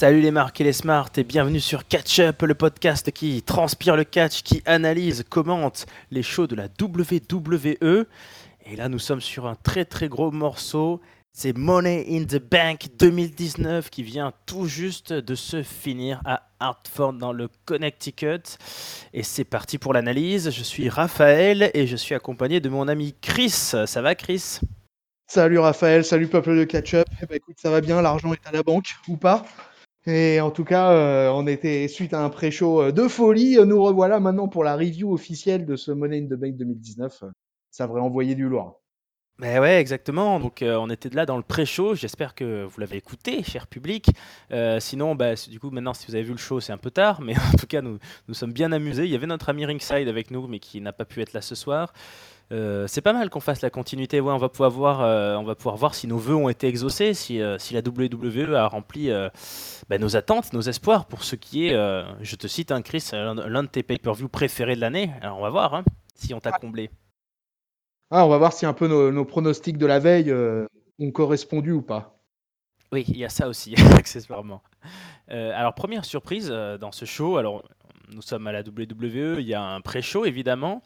Salut les marques et les smarts et bienvenue sur Catch Up, le podcast qui transpire le catch, qui analyse, commente les shows de la WWE. Et là, nous sommes sur un très très gros morceau. C'est Money in the Bank 2019 qui vient tout juste de se finir à Hartford dans le Connecticut. Et c'est parti pour l'analyse. Je suis Raphaël et je suis accompagné de mon ami Chris. Ça va Chris? Salut Raphaël, salut peuple de Catch-Up. Eh ben, écoute, ça va bien, l'argent est à la banque ou pas? Et en tout cas, euh, on était suite à un pré-show euh, de folie. Nous revoilà maintenant pour la review officielle de ce Money in the Bank 2019. Ça devrait envoyer du lourd. Mais ouais, exactement. Donc, euh, on était là dans le pré-show. J'espère que vous l'avez écouté, cher public. Euh, sinon, bah, du coup, maintenant, si vous avez vu le show, c'est un peu tard. Mais en tout cas, nous nous sommes bien amusés. Il y avait notre ami Ringside avec nous, mais qui n'a pas pu être là ce soir. Euh, c'est pas mal qu'on fasse la continuité. Ouais, on va pouvoir voir, euh, on va pouvoir voir si nos vœux ont été exaucés, si, euh, si la WWE a rempli bah, nos attentes, nos espoirs pour ce qui est, je te cite, un Chris, l'un de tes pay-per-view préférés de l'année. Alors, on va voir hein, si on t'a comblé. Ah, on va voir si un peu nos, nos pronostics de la veille ont correspondu ou pas. Oui, il y a ça aussi, accessoirement. Alors, première surprise dans ce show, alors nous sommes à la WWE, il y a un pré-show évidemment,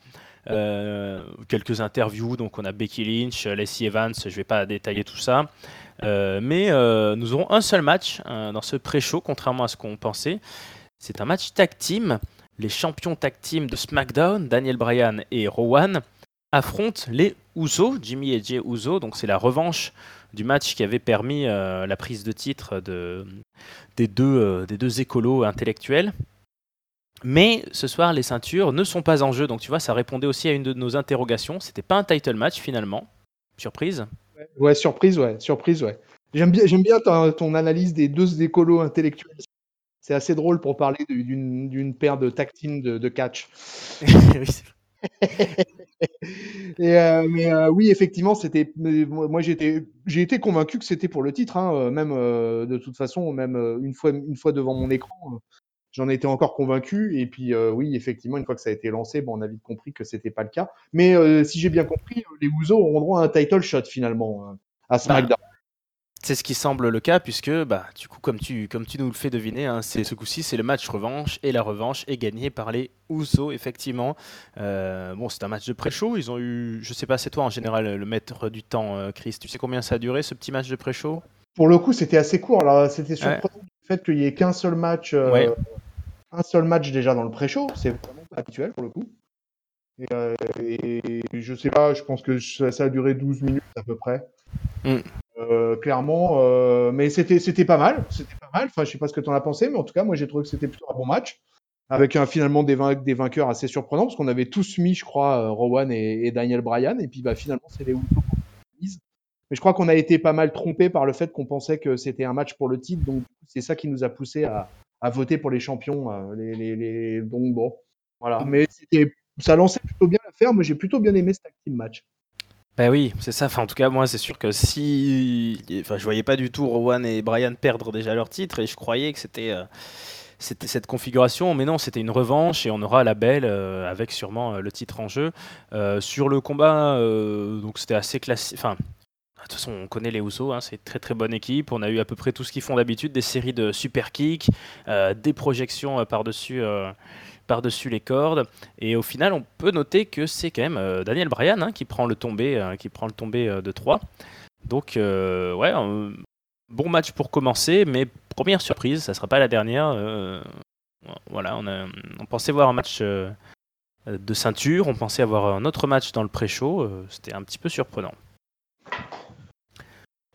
euh, quelques interviews, donc on a Becky Lynch, Lacey Evans, je ne vais pas détailler tout ça, Euh, mais euh, nous aurons un seul match dans ce pré-show, contrairement à ce qu'on pensait. C'est un match tag team. Les champions tag team de SmackDown, Daniel Bryan et Rowan, affrontent les Uso, Jimmy et Jay Uso, donc c'est la revanche du match qui avait permis la prise de titre des deux écolos intellectuels. Mais ce soir, les ceintures ne sont pas en jeu. Donc tu vois, ça répondait aussi à une de nos interrogations. C'était pas un title match finalement. Surprise. Ouais, surprise, ouais, surprise, ouais. J'aime bien, j'aime bien ton, ton analyse des deux écolos intellectuels. C'est assez drôle pour parler d'une d'une paire de team de, de catch. Et, euh, mais euh, oui, effectivement, c'était. Moi, j'étais, j'ai été convaincu que c'était pour le titre, hein, euh, même euh, de toute façon, même une fois, une fois devant mon écran, j'en étais encore convaincu. Et puis, euh, oui, effectivement, une fois que ça a été lancé, bon, on a vite compris que c'était pas le cas. Mais euh, si j'ai bien compris, euh, les Ouzo auront droit à un title shot finalement à SmackDown. C'est ce qui semble le cas, puisque, bah, du coup, comme tu, comme tu nous le fais deviner, hein, c'est, ce coup-ci, c'est le match revanche, et la revanche est gagnée par les Usos, effectivement. Euh, bon, c'est un match de pré-show, ils ont eu, je sais pas, c'est toi en général le maître du temps, Chris. Tu sais combien ça a duré, ce petit match de pré-show? Pour le coup, c'était assez court. Alors, c'était Ouais. surprenant le fait qu'il y ait qu'un seul match, Ouais. Un seul match déjà dans le pré-show. C'est vraiment pas habituel pour le coup. Et, euh, et je sais pas, je pense que ça, a duré 12 minutes à peu près. Mm. Euh, clairement, euh, mais c'était c'était pas mal, c'était pas mal. Enfin, je sais pas ce que tu en as pensé, mais en tout cas, moi j'ai trouvé que c'était plutôt un bon match, avec un, finalement des, vain- des vainqueurs assez surprenants, parce qu'on avait tous mis, je crois, Rowan et, et Daniel Bryan, et puis bah finalement c'est les Usos qui ont mis. Mais je crois qu'on a été pas mal trompé par le fait qu'on pensait que c'était un match pour le titre, donc c'est ça qui nous a poussé à, à voter pour les champions. euh, les, les, les... Donc bon, voilà. Mais c'était, ça lançait plutôt bien l'affaire. Moi j'ai plutôt bien aimé ce tag team match. Bah oui, c'est ça. Enfin, en tout cas, moi, c'est sûr que si. Enfin, je voyais pas du tout Rowan et Brian perdre déjà leur titre et je croyais que c'était. euh, C'était cette configuration, mais non, c'était une revanche et on aura la belle euh, avec sûrement le titre en jeu. Euh, sur le combat, donc c'était assez classique. Enfin, de toute façon, on connaît les Usos, hein, c'est une très très bonne équipe. On a eu à peu près tout ce qu'ils font d'habitude, des séries de super kicks, euh, des projections euh, par-dessus euh, par-dessus les cordes. Et au final, on peut noter que c'est quand même Daniel Bryan hein, qui prend le tombé, qui prend le tombé de 3. Donc, ouais, bon match pour commencer, mais première surprise, ça sera pas la dernière. voilà, on, on pensait voir un match de ceinture, on pensait avoir un autre match dans le pré-show, c'était un petit peu surprenant.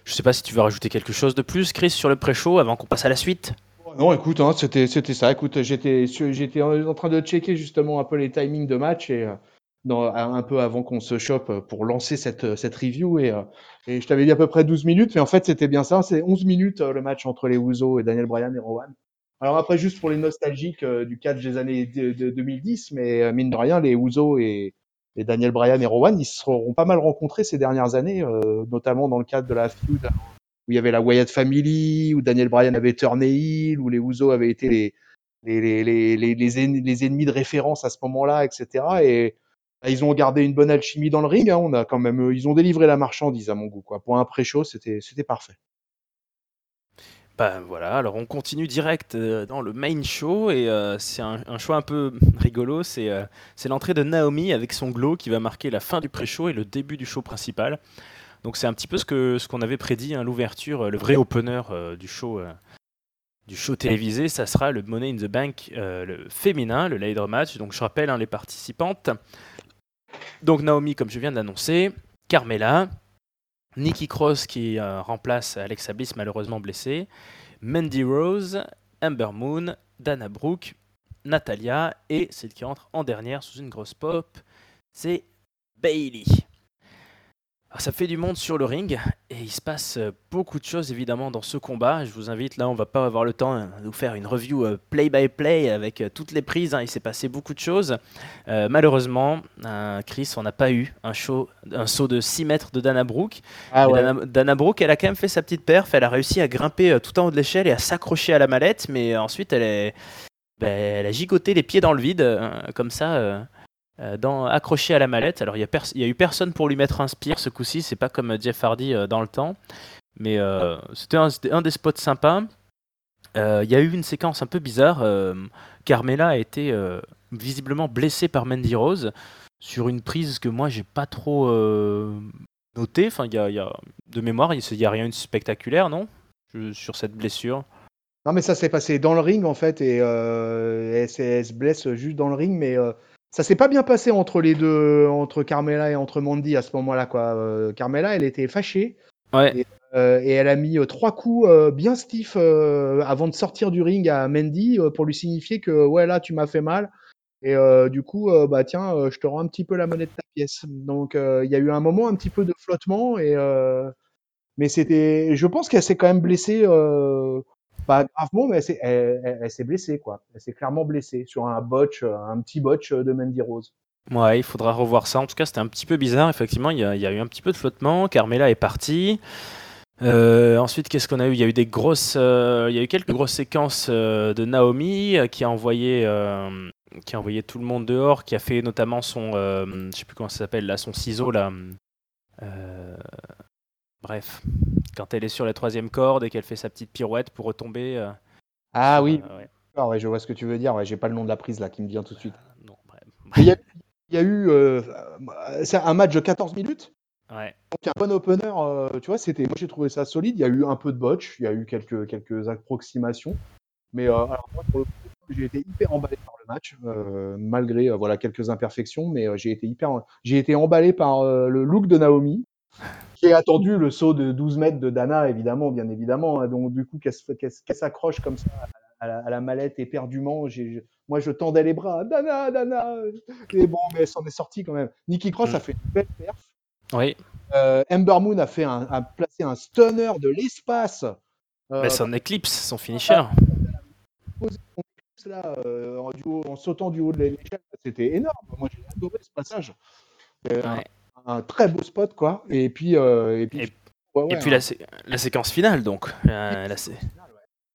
Je sais pas si tu veux rajouter quelque chose de plus, Chris, sur le pré-show avant qu'on passe à la suite. Non, écoute, hein, c'était ça. Écoute, j'étais en train de checker justement un peu les timings de match et euh, un peu avant qu'on se chope pour lancer cette, euh, cette review et, euh, et je t'avais dit à peu près 12 minutes, mais en fait c'était bien ça. C'est 11 minutes le match entre les Ouzo et Daniel Bryan et Rowan. Alors après, juste pour les nostalgiques du catch des années de, de 2010, mais mine de rien, les Ouzo et, et Daniel Bryan et Rowan, ils se seront pas mal rencontrés ces dernières années, euh, notamment dans le cadre de la feud où il y avait la Wyatt Family, où Daniel Bryan avait turné heel, où les Ouzo avaient été les, les, les, les, les, les en- les ennemis de référence à ce moment-là, etc. Et bah, ils ont gardé une bonne alchimie dans le ring. Hein. On a quand même, ils ont délivré la marchandise à mon goût. Quoi. Pour un pré-show, c'était parfait. Bah voilà, alors on continue direct euh, dans le main show et euh, c'est un, choix un peu rigolo, c'est euh, c'est l'entrée de Naomi avec son glow qui va marquer la fin du pré-show et le début du show principal. Donc c'est un petit peu ce ce qu'on avait prédit, hein, l'ouverture, le vrai opener du show télévisé, ça sera le Money in the Bank le féminin, le ladder match. Donc je rappelle hein, les participantes. Donc Naomi, comme je viens de l'annoncer, Carmela, Nikki Cross qui euh, remplace Alexa Bliss malheureusement blessée, Mandy Rose, Amber Moon, Dana Brooke, Natalia et celle qui entre en dernière sous une grosse pop, c'est Bailey. Alors, ça fait du monde sur le ring et il se passe euh, beaucoup de choses évidemment dans ce combat. Je vous invite, là on va pas avoir le temps hein, de vous faire une review euh, play-by-play avec euh, toutes les prises. hein. Il s'est passé beaucoup de choses. Euh, malheureusement, euh, Chris, on n'a pas eu un, show, un saut de 6 mètres de Dana Brooke. Ah ouais. Dana, Dana Brooke, elle a quand même fait sa petite perf. Elle a réussi à grimper tout en haut de l'échelle et à s'accrocher à la mallette. Mais ensuite, elle, est, ben, elle a gigoté les pieds dans le vide, comme ça, dans, accrochée à la mallette. Alors, il n'y a, a eu personne pour lui mettre un spear ce coup-ci. C'est pas comme euh, Jeff Hardy euh, dans le temps. Mais euh, c'était un, des spots sympas. Euh, Il y a eu une séquence un peu bizarre. euh, Carmela a été euh, visiblement blessée par Mandy Rose sur une prise que moi j'ai pas trop euh, noté. Enfin, de mémoire, il n'y a rien de spectaculaire, non? Sur cette blessure. Non, mais ça s'est passé dans le ring en fait, et euh, elle, se blesse juste dans le ring, mais euh, ça s'est pas bien passé entre les deux, entre Carmela et entre Mandy à ce moment-là, quoi. Euh, Carmela, elle était fâchée, Ouais, euh, et elle a mis euh, trois coups euh, bien stiff euh, avant de sortir du ring à Mandy euh, pour lui signifier que ouais là tu m'as fait mal. Et euh, du coup, bah tiens, je te rends un petit peu la monnaie de ta pièce. Donc euh, il y a eu un moment un petit peu de flottement et euh, mais c'était, je pense qu'elle s'est quand même blessée, euh, pas gravement, mais elle s'est, blessée quoi. Elle s'est clairement blessée sur un botch, euh, un petit botch de Mandy Rose. ouais, il faudra revoir ça. En tout cas, c'était un petit peu bizarre. Effectivement, il y a, eu un petit peu de flottement. Carmela est partie. Euh, ensuite, qu'est-ce qu'on a eu? Il y a eu des grosses, euh, il y a eu quelques grosses séquences euh, de Naomi euh, qui a envoyé, euh, qui a envoyé tout le monde dehors, qui a fait notamment son, euh, je sais plus comment ça s'appelle là, son ciseau là. Euh, bref, quand elle est sur la troisième corde et qu'elle fait sa petite pirouette pour retomber. euh, Ah oui, euh, ouais. ah ouais, je vois ce que tu veux dire. Ouais, j'ai pas le nom de la prise là qui me vient tout de suite. Non, bref. Il y a, il y a eu euh, euh, c'est un match de 14 minutes. Ouais. Donc un bon opener, euh, tu vois, c'était, moi j'ai trouvé ça solide. Il y a eu un peu de botch, il y a eu quelques, quelques approximations. Mais euh, alors moi, pour le coup, j'ai été hyper emballé par le match, euh, malgré euh, voilà, quelques imperfections, mais euh, j'ai été hyper, j'ai été emballé par euh, le look de Naomi. J'ai attendu le saut de 12 mètres de Dana, évidemment, bien évidemment. hein. donc du coup, qu'elle se- qu'elle s'accroche comme ça à la, à la mallette éperdument? Je- moi, je tendais les bras, Dana, Dana. Et bon, mais elle s'en est sortie quand même. Nikki Cross Mm. a fait une belle perf. Oui, Euh, Ember Moon a fait un, a placé un stunner de l'espace. Euh, mais son éclipse, son finisher. là, euh, en, en sautant du haut de l'échelle, c'était énorme. Moi, j'ai adoré ce passage. Euh, Ouais. Un, très beau spot, quoi. Et puis, euh, et puis, Et- ouais, ouais, Et puis un- la, sé- la séquence finale, donc. Euh, la sé-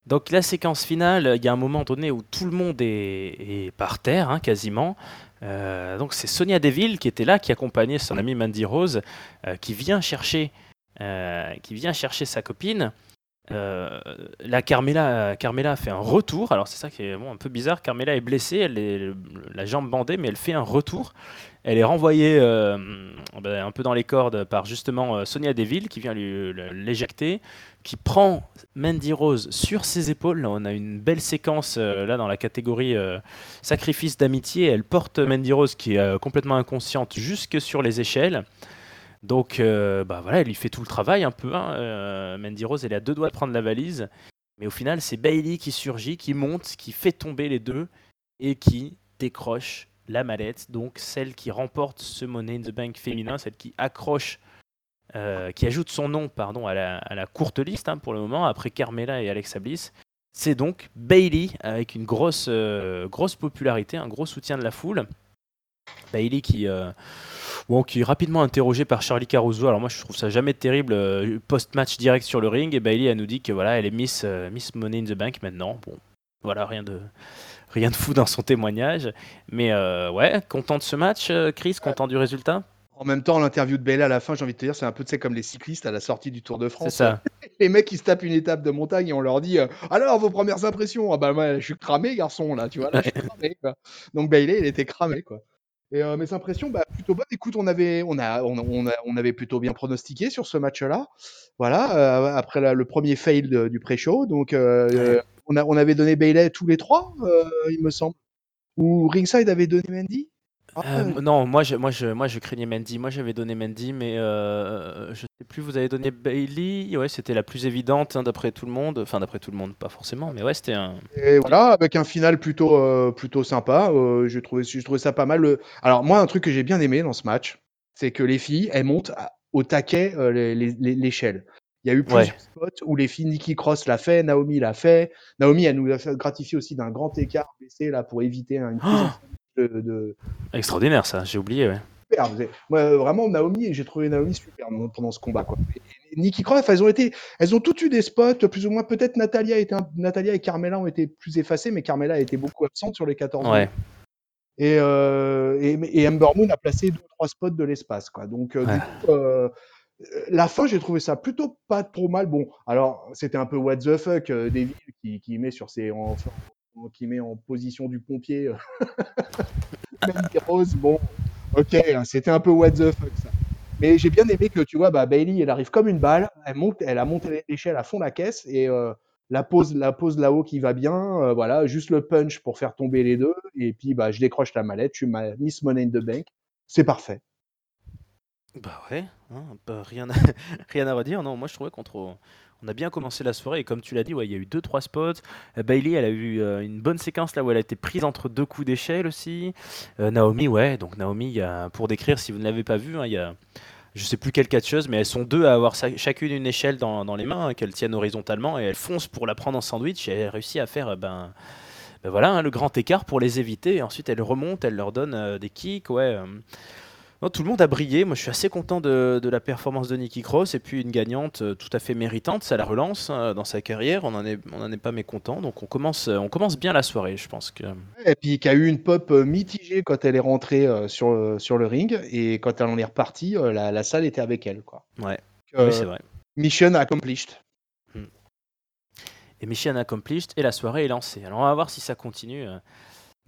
Donc la séquence finale, il y a un moment donné où tout le monde est, est par terre, hein, quasiment. Euh, donc c'est Sonia Deville qui était là, qui accompagnait son amie Mandy Rose, euh, qui vient chercher, euh, qui vient chercher sa copine. Euh, la Carmela, Carmela fait un retour. Alors c'est ça qui est bon, un peu bizarre. Carmela est blessée, elle est la jambe bandée, mais elle fait un retour. Elle est renvoyée euh, ben, un peu dans les cordes par justement euh, Sonia Deville qui vient l'éjecter, qui prend Mandy Rose sur ses épaules. On a une belle séquence là dans la catégorie sacrifice d'amitié. Elle porte Mandy Rose qui est complètement inconsciente jusque sur les échelles. Donc euh, bah voilà, elle lui fait tout le travail un peu. hein. Euh, Mandy Rose, elle à deux doigts de prendre la valise. Mais au final, c'est Bailey qui surgit, qui monte, qui fait tomber les deux et qui décroche la mallette. Donc celle qui remporte ce Money in the Bank féminin, celle qui accroche, euh, qui ajoute son nom pardon, à, la, à la courte liste hein, pour le moment, après Carmela et Alexa Bliss. C'est donc Bailey avec une grosse, euh, grosse popularité, un gros soutien de la foule. Bailey qui, euh, bon, qui est rapidement interrogé par Charlie Caruso. Alors moi je trouve ça jamais terrible. euh, Post-match direct sur le ring et Bailey elle nous dit que voilà elle est Miss, euh, Miss Money in the Bank maintenant. Bon, voilà rien de rien de fou dans son témoignage. Mais euh, ouais, content de ce match, Chris, content du résultat? En même temps, l'interview de Bailey à la fin, j'ai envie de te dire, c'est un peu comme les cyclistes à la sortie du Tour de France. Ça. Les mecs, ils se tapent une étape de montagne et on leur dit euh, Alors, vos premières impressions? Ah bah, moi, je suis cramé, garçon, là, tu vois. Là, je suis cramé, quoi. Donc, Bailey, il était cramé, quoi. Et euh, mes impressions, bah, plutôt bonnes. Écoute, on avait, on, a, on, on, avait plutôt bien pronostiqué sur ce match-là. Voilà, euh, après le premier fail du pré-show. Donc, on, a, on avait donné Bailey tous les trois, il me semble. Ou Ringside avait donné Mendy euh, non, moi je, moi, je, moi je craignais Mendy. Moi j'avais donné Mendy, mais euh, je sais plus, vous avez donné Bailey? Ouais, c'était la plus évidente hein, d'après tout le monde. Enfin, d'après tout le monde, pas forcément, mais ouais, c'était un. Et voilà, avec un final plutôt, euh, plutôt sympa. Euh, j'ai trouvé, trouvé ça pas mal. Alors, moi, un truc que j'ai bien aimé dans ce match, c'est que les filles, elles montent au taquet l'échelle. Il y a eu plusieurs spots où les filles, Nikki Cross l'a fait, Naomi l'a fait. Naomi, elle nous a gratifié aussi d'un grand écart baissé là pour éviter une prise de, Extraordinaire ça, j'ai oublié. Ouais. Super, moi, vraiment Naomi, j'ai trouvé Naomi super pendant ce combat. Quoi. Et Nikki Cross, elles ont été, elles ont toutes eu des spots, plus ou moins peut-être Natalia, était Natalia et Carmela ont été plus effacées, mais Carmela a été beaucoup absente sur les 14 ouais. Et, euh, et, et, Ember Moon a placé deux trois spots de l'espace. Quoi. Donc, euh, du coup, euh, la fin, j'ai trouvé ça plutôt pas trop mal. Bon, alors, c'était un peu what the fuck, euh, David, qui, qui met sur ses, en, qui met en position du pompier. Euh, Rose, bon, ok, hein, c'était un peu what the fuck ça. Mais j'ai bien aimé que tu vois, bah, Bailey, elle arrive comme une balle, elle monte, elle a monté l'échelle à fond la caisse et euh, la pose, la pose là-haut qui va bien, euh, voilà, juste le punch pour faire tomber les deux et puis bah je décroche la mallette, je suis ma Miss Money in the Bank, c'est parfait. Bah ouais, hein, bah, rien, à, rien à redire. Non, moi je trouvais qu'on trop, on a bien commencé la soirée et comme tu l'as dit, ouais, il y a eu deux trois spots. Euh, Bailey, elle a eu euh, une bonne séquence là où elle a été prise entre deux coups d'échelle aussi. Euh, Naomi, ouais, donc Naomi, pour décrire, si vous ne l'avez pas vu, hein, il y a je sais plus quelle catcheuse, mais elles sont deux à avoir chacune une échelle dans, les mains, hein, qu'elles tiennent horizontalement, et elles foncent pour la prendre en sandwich, et elles réussissent à faire ben, ben voilà, hein, le grand écart pour les éviter, ensuite elles remontent, elles leur donnent des kicks, ouais tout le monde a brillé. Moi, je suis assez content de, la performance de Nikki Cross et puis une gagnante euh, tout à fait méritante. Ça la relance hein, dans sa carrière. On n'en est, on est pas mécontent. Donc, on commence, on commence bien la soirée, je pense que. Et puis, qui a eu une pop euh, mitigée quand elle est rentrée euh, sur, sur le ring et quand elle en est repartie, la, salle était avec elle, quoi. Ouais. oui, c'est vrai. Mission accomplished. Hmm. Et mission accomplished et la soirée est lancée. Alors, on va voir si ça continue,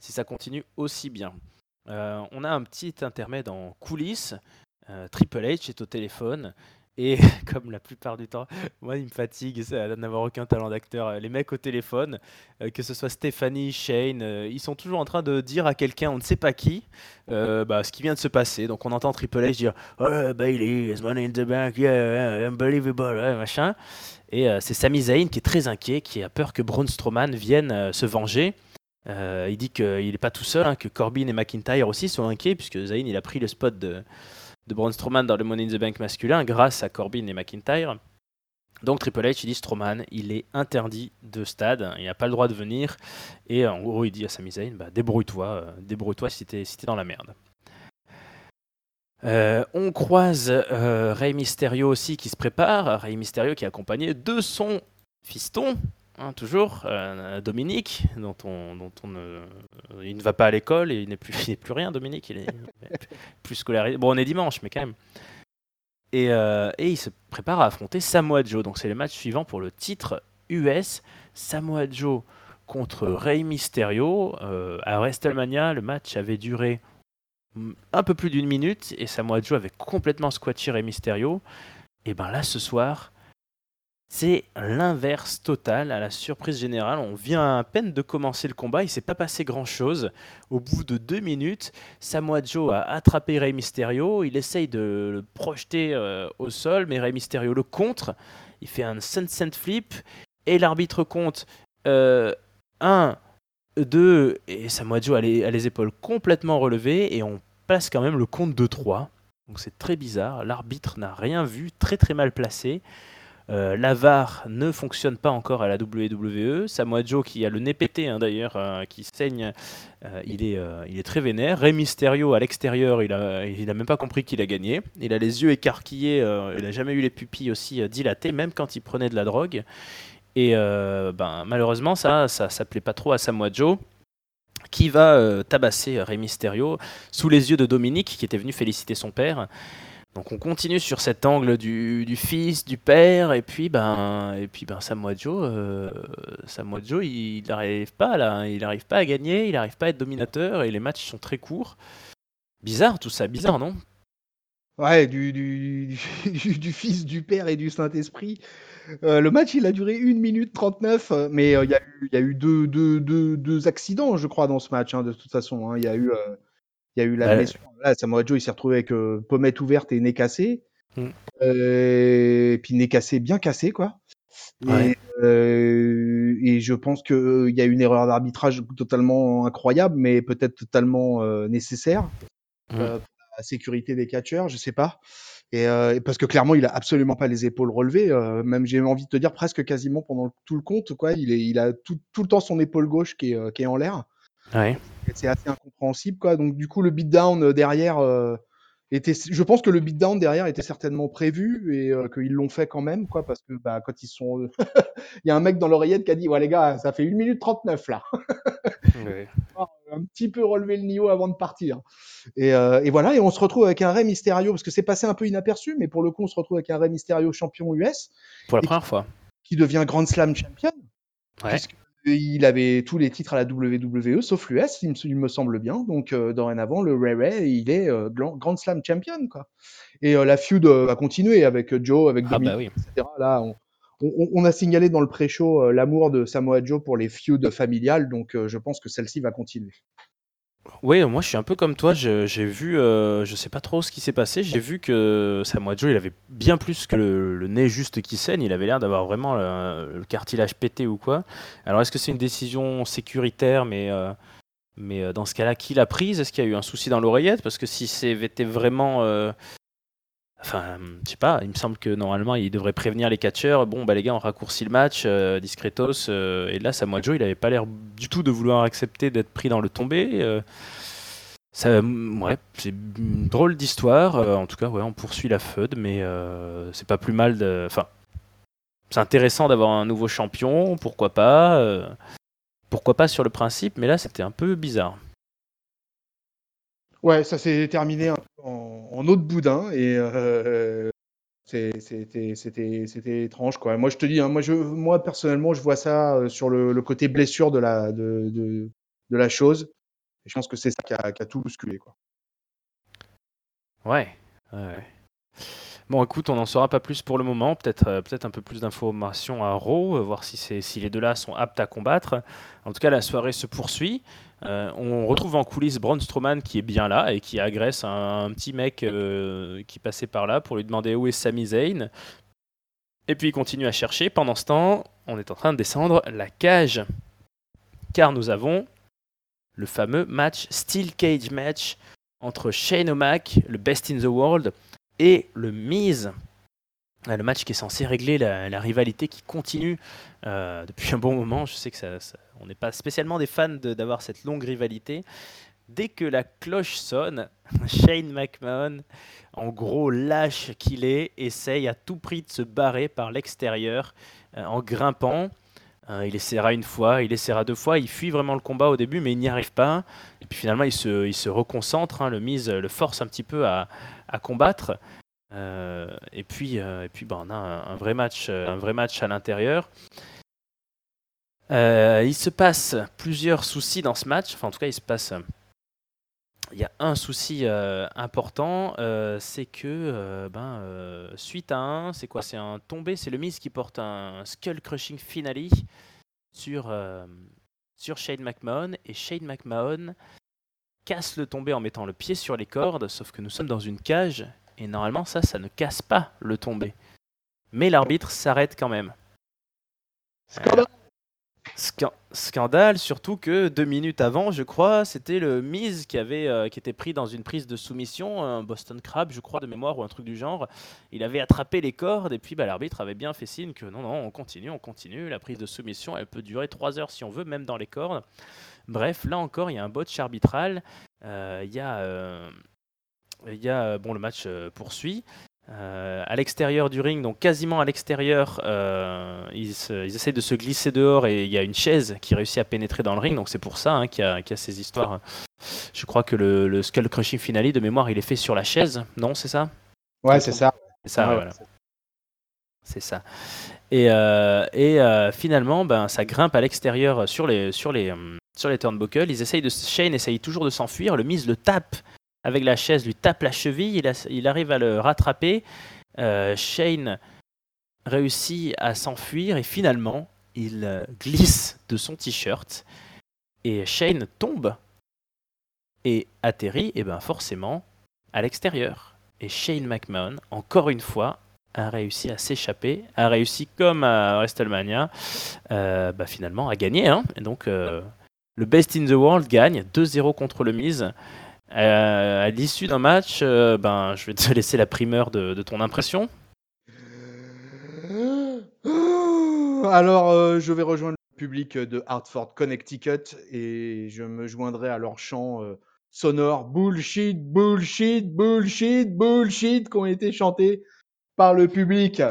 si ça continue aussi bien. Euh, on a un petit intermède en coulisses. Euh, Triple H est au téléphone. Et comme la plupart du temps, moi, il me fatigue de n'avoir aucun talent d'acteur. Les mecs au téléphone, euh, que ce soit Stéphanie, Shane, ils sont toujours en train de dire à quelqu'un, on ne sait pas qui, bah, ce qui vient de se passer. Donc on entend Triple H dire Oh, Bailey, is money in the bank, yeah, unbelievable, machin. Et c'est Sami Zayn qui est très inquiet, qui a peur que Braun Strowman vienne se venger. Euh, il dit qu'il n'est pas tout seul, hein, que Corbin et McIntyre aussi sont inquiets, puisque Zayn il a pris le spot de, de Braun Strowman dans le Money in the Bank masculin grâce à Corbin et McIntyre. Donc Triple H il dit Strowman, il est interdit de stade, il n'a pas le droit de venir. Et en gros, il dit à Sami Zayn bah, débrouille-toi, euh, débrouille-toi si t'es si dans la merde. Euh, on croise Rey Mysterio aussi qui se prépare. Rey Mysterio qui est accompagné de son fiston, Hein, toujours, euh, Dominique, dont on, dont on il ne va pas à l'école et il n'est plus, plus rien, Dominique, il est plus scolarisé. Bon, on est dimanche, mais quand même. Et, euh, et il se prépare à affronter Samoa Joe. Donc c'est le match suivant pour le titre US. Samoa Joe contre Rey Mysterio. Euh, à WrestleMania, le match avait duré un peu plus d'une minute et Samoa Joe avait complètement squatché Rey Mysterio. Et ben là, ce soir, c'est l'inverse total, à la surprise générale. On vient à peine de commencer le combat, il s'est pas passé grand chose. Au bout de deux minutes, Samoa Joe a attrapé Rey Mysterio, il essaye de le projeter euh, au sol, mais Rey Mysterio le contre. Il fait un sunset flip et l'arbitre compte 1, 2, et Samoa Joe a les, a les, épaules complètement relevées et on passe quand même le compte de 3. Donc c'est très bizarre, l'arbitre n'a rien vu, très très mal placé. Euh, L'AVAR ne fonctionne pas encore à la WWE. Samoa Joe, qui a le nez pété hein, d'ailleurs, euh, qui saigne, euh, il, est, il est très vénère. Rey Mysterio, à l'extérieur, il n'a il a même pas compris qu'il a gagné. Il a les yeux écarquillés, il n'a jamais eu les pupilles aussi dilatées, même quand il prenait de la drogue. Et ben, malheureusement, ça, ça, ça plaît pas trop à Samoa Joe qui va tabasser Rey Mysterio sous les yeux de Dominique qui était venu féliciter son père. Donc on continue sur cet angle du, fils, du père, et puis ben, et puis ben Samoa Joe, euh, Samoa Joe, il n'arrive pas hein. il n'arrive pas à gagner, il n'arrive pas à être dominateur, et les matchs sont très courts. Bizarre tout ça, bizarre non? Ouais, du, fils, du père et du Saint-Esprit. Euh, le match, il a duré 1 minute 39, euh, mais il y, a eu, deux, accidents, je crois, dans ce match, hein, de toute façon. Hein. Il y a eu il y a eu la blessure. Là, Samoa Joe, il s'est retrouvé avec euh, pommette ouverte et nez cassé. Mm. Euh, et puis nez cassé, bien cassé, quoi. Et, euh, et, je pense qu'il euh, y a une erreur d'arbitrage totalement incroyable, mais peut-être totalement euh, nécessaire mm. pour la sécurité des catcheurs, je sais pas. Et parce que clairement, il a absolument pas les épaules relevées. même j'ai envie de te dire presque quasiment pendant tout le compte, quoi. Il, est, il a tout, tout le temps son épaule gauche qui est, qui est en l'air. Ouais. C'est assez incompréhensible, quoi. Donc, du coup, le beatdown euh, derrière euh, était. Je pense que le beatdown derrière était certainement prévu et euh, qu'ils l'ont fait quand même, quoi, parce que bah, quand ils sont. Il y a un mec dans l'oreillette qui a dit Ouais, les gars, ça fait 1 minute 39 là. un petit peu relever le niveau avant de partir. Et, et, voilà, et on se retrouve avec un Rey Mysterio, parce que c'est passé un peu inaperçu, mais pour le coup, on se retrouve avec un Rey Mysterio champion US. Pour la première fois. Qui devient Grand Slam champion. Ouais il avait tous les titres à la WWE sauf l'US, il, me semble bien. Donc euh, dorénavant, le Ray Ray, il est euh, Grand Slam champion quoi. Et euh, la feud va continuer avec Joe, avec ah, Dominic, bah etc. Là, on, a signalé dans le pré-show l'amour de Samoa Joe pour les feuds familiales, donc je pense que celle-ci va continuer. Oui, moi je suis un peu comme toi. J'ai vu, euh, je sais pas trop ce qui s'est passé. J'ai vu que Samoa Joe, il avait bien plus que le, nez juste qui saigne. Il avait l'air d'avoir vraiment le, cartilage pété ou quoi. Alors est-ce que c'est une décision sécuritaire, mais euh, mais euh, dans ce cas-là, qui l'a prise? Est-ce qu'il y a eu un souci dans l'oreillette? Parce que si c'était vraiment Enfin, je sais pas, il me semble que normalement il devrait prévenir les catcheurs. Bon, bah les gars, on raccourcit le match, euh, discretos. Euh, et là, Samoa Joe, il avait pas l'air du tout de vouloir accepter d'être pris dans le tombé. Euh. ça, ouais, c'est une drôle d'histoire. en tout cas, ouais, on poursuit la FUD, mais c'est pas plus mal de. Enfin, c'est intéressant d'avoir un nouveau champion, pourquoi pas. pourquoi pas sur le principe, mais là, c'était un peu bizarre. Ouais, ça s'est terminé en, en eau de boudin et euh, c'était étrange quoi. Moi je te dis, hein, moi, je, moi personnellement je vois ça euh, sur le, côté blessure de la, de, de, de, la chose. Je pense que c'est ça qui a, qui a, tout bousculé quoi. Ouais. ouais. Bon, écoute, on n'en saura pas plus pour le moment. Peut-être euh, un peu plus d'informations à Raw, voir si, les deux là sont aptes à combattre. En tout cas, la soirée se poursuit. Euh, on retrouve en coulisses Braun Strowman qui est bien là et qui agresse un, petit mec euh, qui passait par là pour lui demander où est Sami Zayn. Et puis il continue à chercher. Pendant ce temps, on est en train de descendre la cage. Car nous avons le fameux match Steel Cage match entre Shane O'Mac, le best in the world, et le Miz. Le match qui est censé régler la, rivalité qui continue euh, depuis un bon moment. Je sais que ça on n'est pas spécialement des fans d'avoir cette longue rivalité. Dès que la cloche sonne, Shane McMahon, en gros lâche qu'il est, essaye à tout prix de se barrer par l'extérieur euh, en grimpant. Euh, il essaiera une fois, il essaiera deux fois, il fuit vraiment le combat au début, mais il n'y arrive pas. Et puis finalement, il se, il se reconcentre, hein, le mise le force un petit peu à, combattre. Euh, et puis, et puis ben, on a un, vrai match, un vrai match à l'intérieur. Euh, il se passe plusieurs soucis dans ce match. Enfin, en tout cas, il se passe. Il y a un souci euh, important, euh, c'est que ben, suite à un, c'est quoi C'est un tombé, c'est le Miz qui porte un skull crushing finale sur, sur Shane McMahon et Shane McMahon casse le tombé en mettant le pied sur les cordes, sauf que nous sommes dans une cage et normalement ça, ça ne casse pas le tombé. Mais l'arbitre s'arrête quand même. Surtout que deux minutes avant, je crois, c'était le Miz qui, avait, euh, était pris dans une prise de soumission, un Boston Crab, je crois, de mémoire, ou un truc du genre. Il avait attrapé les cordes, et puis bah, l'arbitre avait bien fait signe que non, non, on continue, on continue. La prise de soumission, elle peut durer trois heures si on veut, même dans les cordes. Bref, là encore, il y a un botch arbitral. Euh, il y a. Euh, il y a, bon, le match poursuit. À l'extérieur du ring, donc quasiment à l'extérieur, ils, ils, essayent de se glisser dehors et il y a une chaise qui réussit à pénétrer dans le ring, donc c'est pour ça hein, qu'il y, y, a ces histoires. Je crois que le, le, Skull Crushing Finale de mémoire, il est fait sur la chaise, non C'est ça? Ouais, c'est ça. C'est ça, voilà. C'est ça. Et, euh, et euh, finalement, ben, ça grimpe à l'extérieur sur les, sur, les, euh, sur les turnbuckles. Ils essayent de, Shane essaye toujours de s'enfuir. Le Miz le tape avec la chaise, lui tape la cheville. Il, arrive à le rattraper. Shane réussit à s'enfuir et finalement, il glisse de son t-shirt. Et Shane tombe et atterrit, et ben forcément, à l'extérieur. Et Shane McMahon, encore une fois, a réussi à s'échapper, a réussi comme à WrestleMania, euh, bah, finalement à gagner. Hein. Et donc euh, le Best in the World gagne 2-0 contre le Miz. Euh, à l'issue d'un match, ben, je vais te laisser la primeur de, ton impression. Alors, je vais rejoindre le public de Hartford, Connecticut, et je me joindrai à leur chant sonore bullshit, bullshit, bullshit, bullshit qui ont été chantés par le public.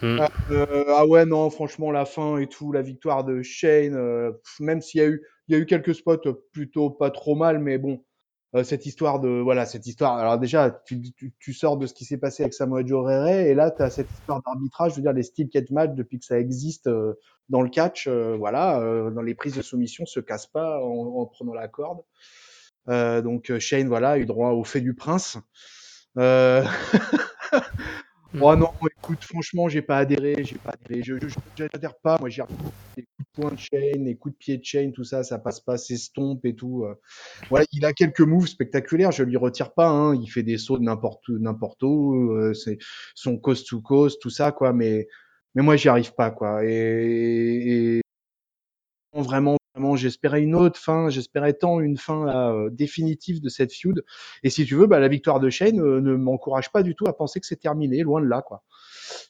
Hmm. Euh, ah ouais, non, franchement, la fin et tout, la victoire de Shane, euh, même s'il y a eu, il y a eu quelques spots plutôt pas trop mal, mais bon, euh, cette histoire de, voilà, cette histoire. Alors déjà, tu, tu, sors de ce qui s'est passé avec Samoa Joe et là, tu as cette histoire d'arbitrage. Je veux dire, les steel catch match depuis que ça existe dans le catch, voilà, dans les prises de soumission, se cassent pas en, en prenant la corde. donc Shane, voilà, a eu droit au fait du prince. Mm. Oh non, écoute, franchement, j'ai pas adhéré, j'ai pas adhéré. Je, n'adhère pas. Moi, j'ai coups de chain, les coups de pied de chain, tout ça, ça passe pas, c'est stomp et tout. Ouais, il a quelques moves spectaculaires. Je lui retire pas. Hein. Il fait des sauts n'importe n'importe où. Euh, c'est son coast to coast, tout ça, quoi. Mais mais moi, j'y arrive pas, quoi. et, et vraiment j'espérais une autre fin, j'espérais tant une fin euh, définitive de cette feud. Et si tu veux, bah, la victoire de Shane euh, ne m'encourage pas du tout à penser que c'est terminé, loin de là, quoi.